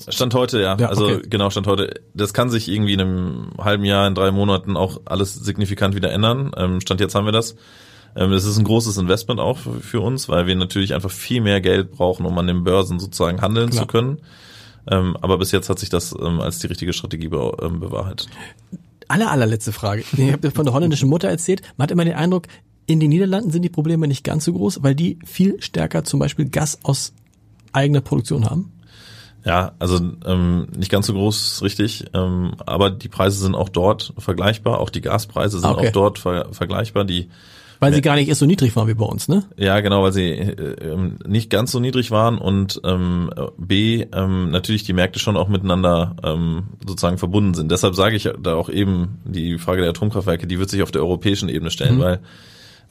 Stand heute, ja. ja also okay. genau, Stand heute. Das kann sich irgendwie in einem halben Jahr, in drei Monaten auch alles signifikant wieder ändern. Ähm, Stand jetzt haben wir das. Ähm, das ist ein großes Investment auch für uns, weil wir natürlich einfach viel mehr Geld brauchen, um an den Börsen sozusagen handeln Klar. zu können. Ähm, aber bis jetzt hat sich das ähm, als die richtige Strategie be ähm, bewahrheitet. Aller, allerletzte Frage. <laughs> Ich habe von der holländischen Mutter erzählt. Man hat immer den Eindruck, in den Niederlanden sind die Probleme nicht ganz so groß, weil die viel stärker zum Beispiel Gas aus eigener Produktion haben. Ja, also ähm, nicht ganz so groß, richtig. Ähm, aber die Preise sind auch dort vergleichbar. Auch die Gaspreise sind okay. auch dort ver vergleichbar. Die weil sie gar nicht erst so niedrig waren wie bei uns, ne? Ja, genau, weil sie äh, ähm, nicht ganz so niedrig waren und ähm, B, ähm, natürlich die Märkte schon auch miteinander ähm, sozusagen verbunden sind. Deshalb sage ich da auch eben, die Frage der Atomkraftwerke, die wird sich auf der europäischen Ebene stellen, mhm. weil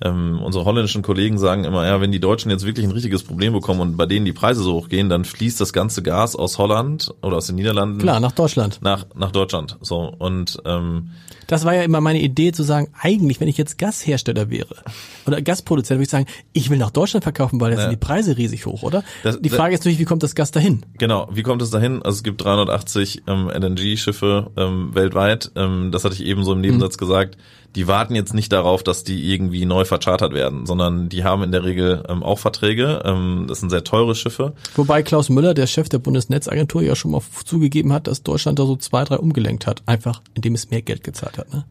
ähm, unsere holländischen Kollegen sagen immer, ja, wenn die Deutschen jetzt wirklich ein richtiges Problem bekommen und bei denen die Preise so hoch gehen, dann fließt das ganze Gas aus Holland oder aus den Niederlanden. Klar, nach Deutschland. Nach, nach Deutschland. So. Und ähm, das war ja immer meine Idee zu sagen, eigentlich, wenn ich jetzt Gashersteller wäre oder Gasproduzent, würde ich sagen, ich will nach Deutschland verkaufen, weil da ja. sind die Preise riesig hoch, oder? Das, die Frage ist natürlich, wie kommt das Gas dahin? Genau, wie kommt es dahin? Also es gibt 380 ähm, LNG-Schiffe ähm, weltweit. Ähm, das hatte ich eben so im Nebensatz mhm. gesagt die warten jetzt nicht darauf, dass die irgendwie neu verchartert werden, sondern die haben in der Regel ähm, auch Verträge. Ähm, das sind sehr teure Schiffe. Wobei Klaus Müller, der Chef der Bundesnetzagentur, ja schon mal zugegeben hat, dass Deutschland da so zwei, drei umgelenkt hat, einfach indem es mehr Geld gezahlt hat. Ne?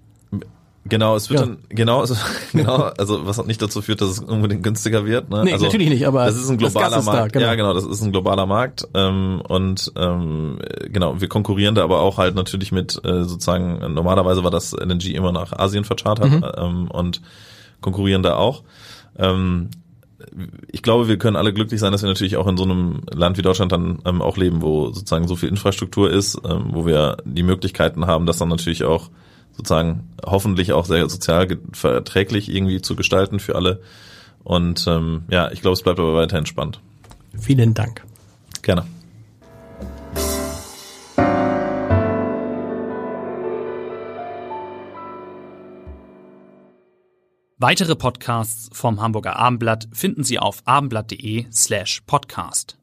Genau, es wird ja. dann, genau, also, <laughs> genau, also was nicht dazu führt, dass es unbedingt günstiger wird. Ne? Nee, also, natürlich nicht, aber das ist ein globaler ist Markt. Da, genau. Ja, genau, das ist ein globaler Markt ähm, und ähm, genau, wir konkurrieren da aber auch halt natürlich mit äh, sozusagen, normalerweise war das LNG immer nach Asien verchartert mhm. ähm, und konkurrieren da auch. Ähm, ich glaube, wir können alle glücklich sein, dass wir natürlich auch in so einem Land wie Deutschland dann ähm, auch leben, wo sozusagen so viel Infrastruktur ist, ähm, wo wir die Möglichkeiten haben, das dann natürlich auch sozusagen hoffentlich auch sehr sozial verträglich irgendwie zu gestalten für alle. Und ähm, ja, ich glaube, es bleibt aber weiterhin spannend. Vielen Dank. Gerne. Weitere Podcasts vom Hamburger Abendblatt finden Sie auf abendblatt.de slash podcast.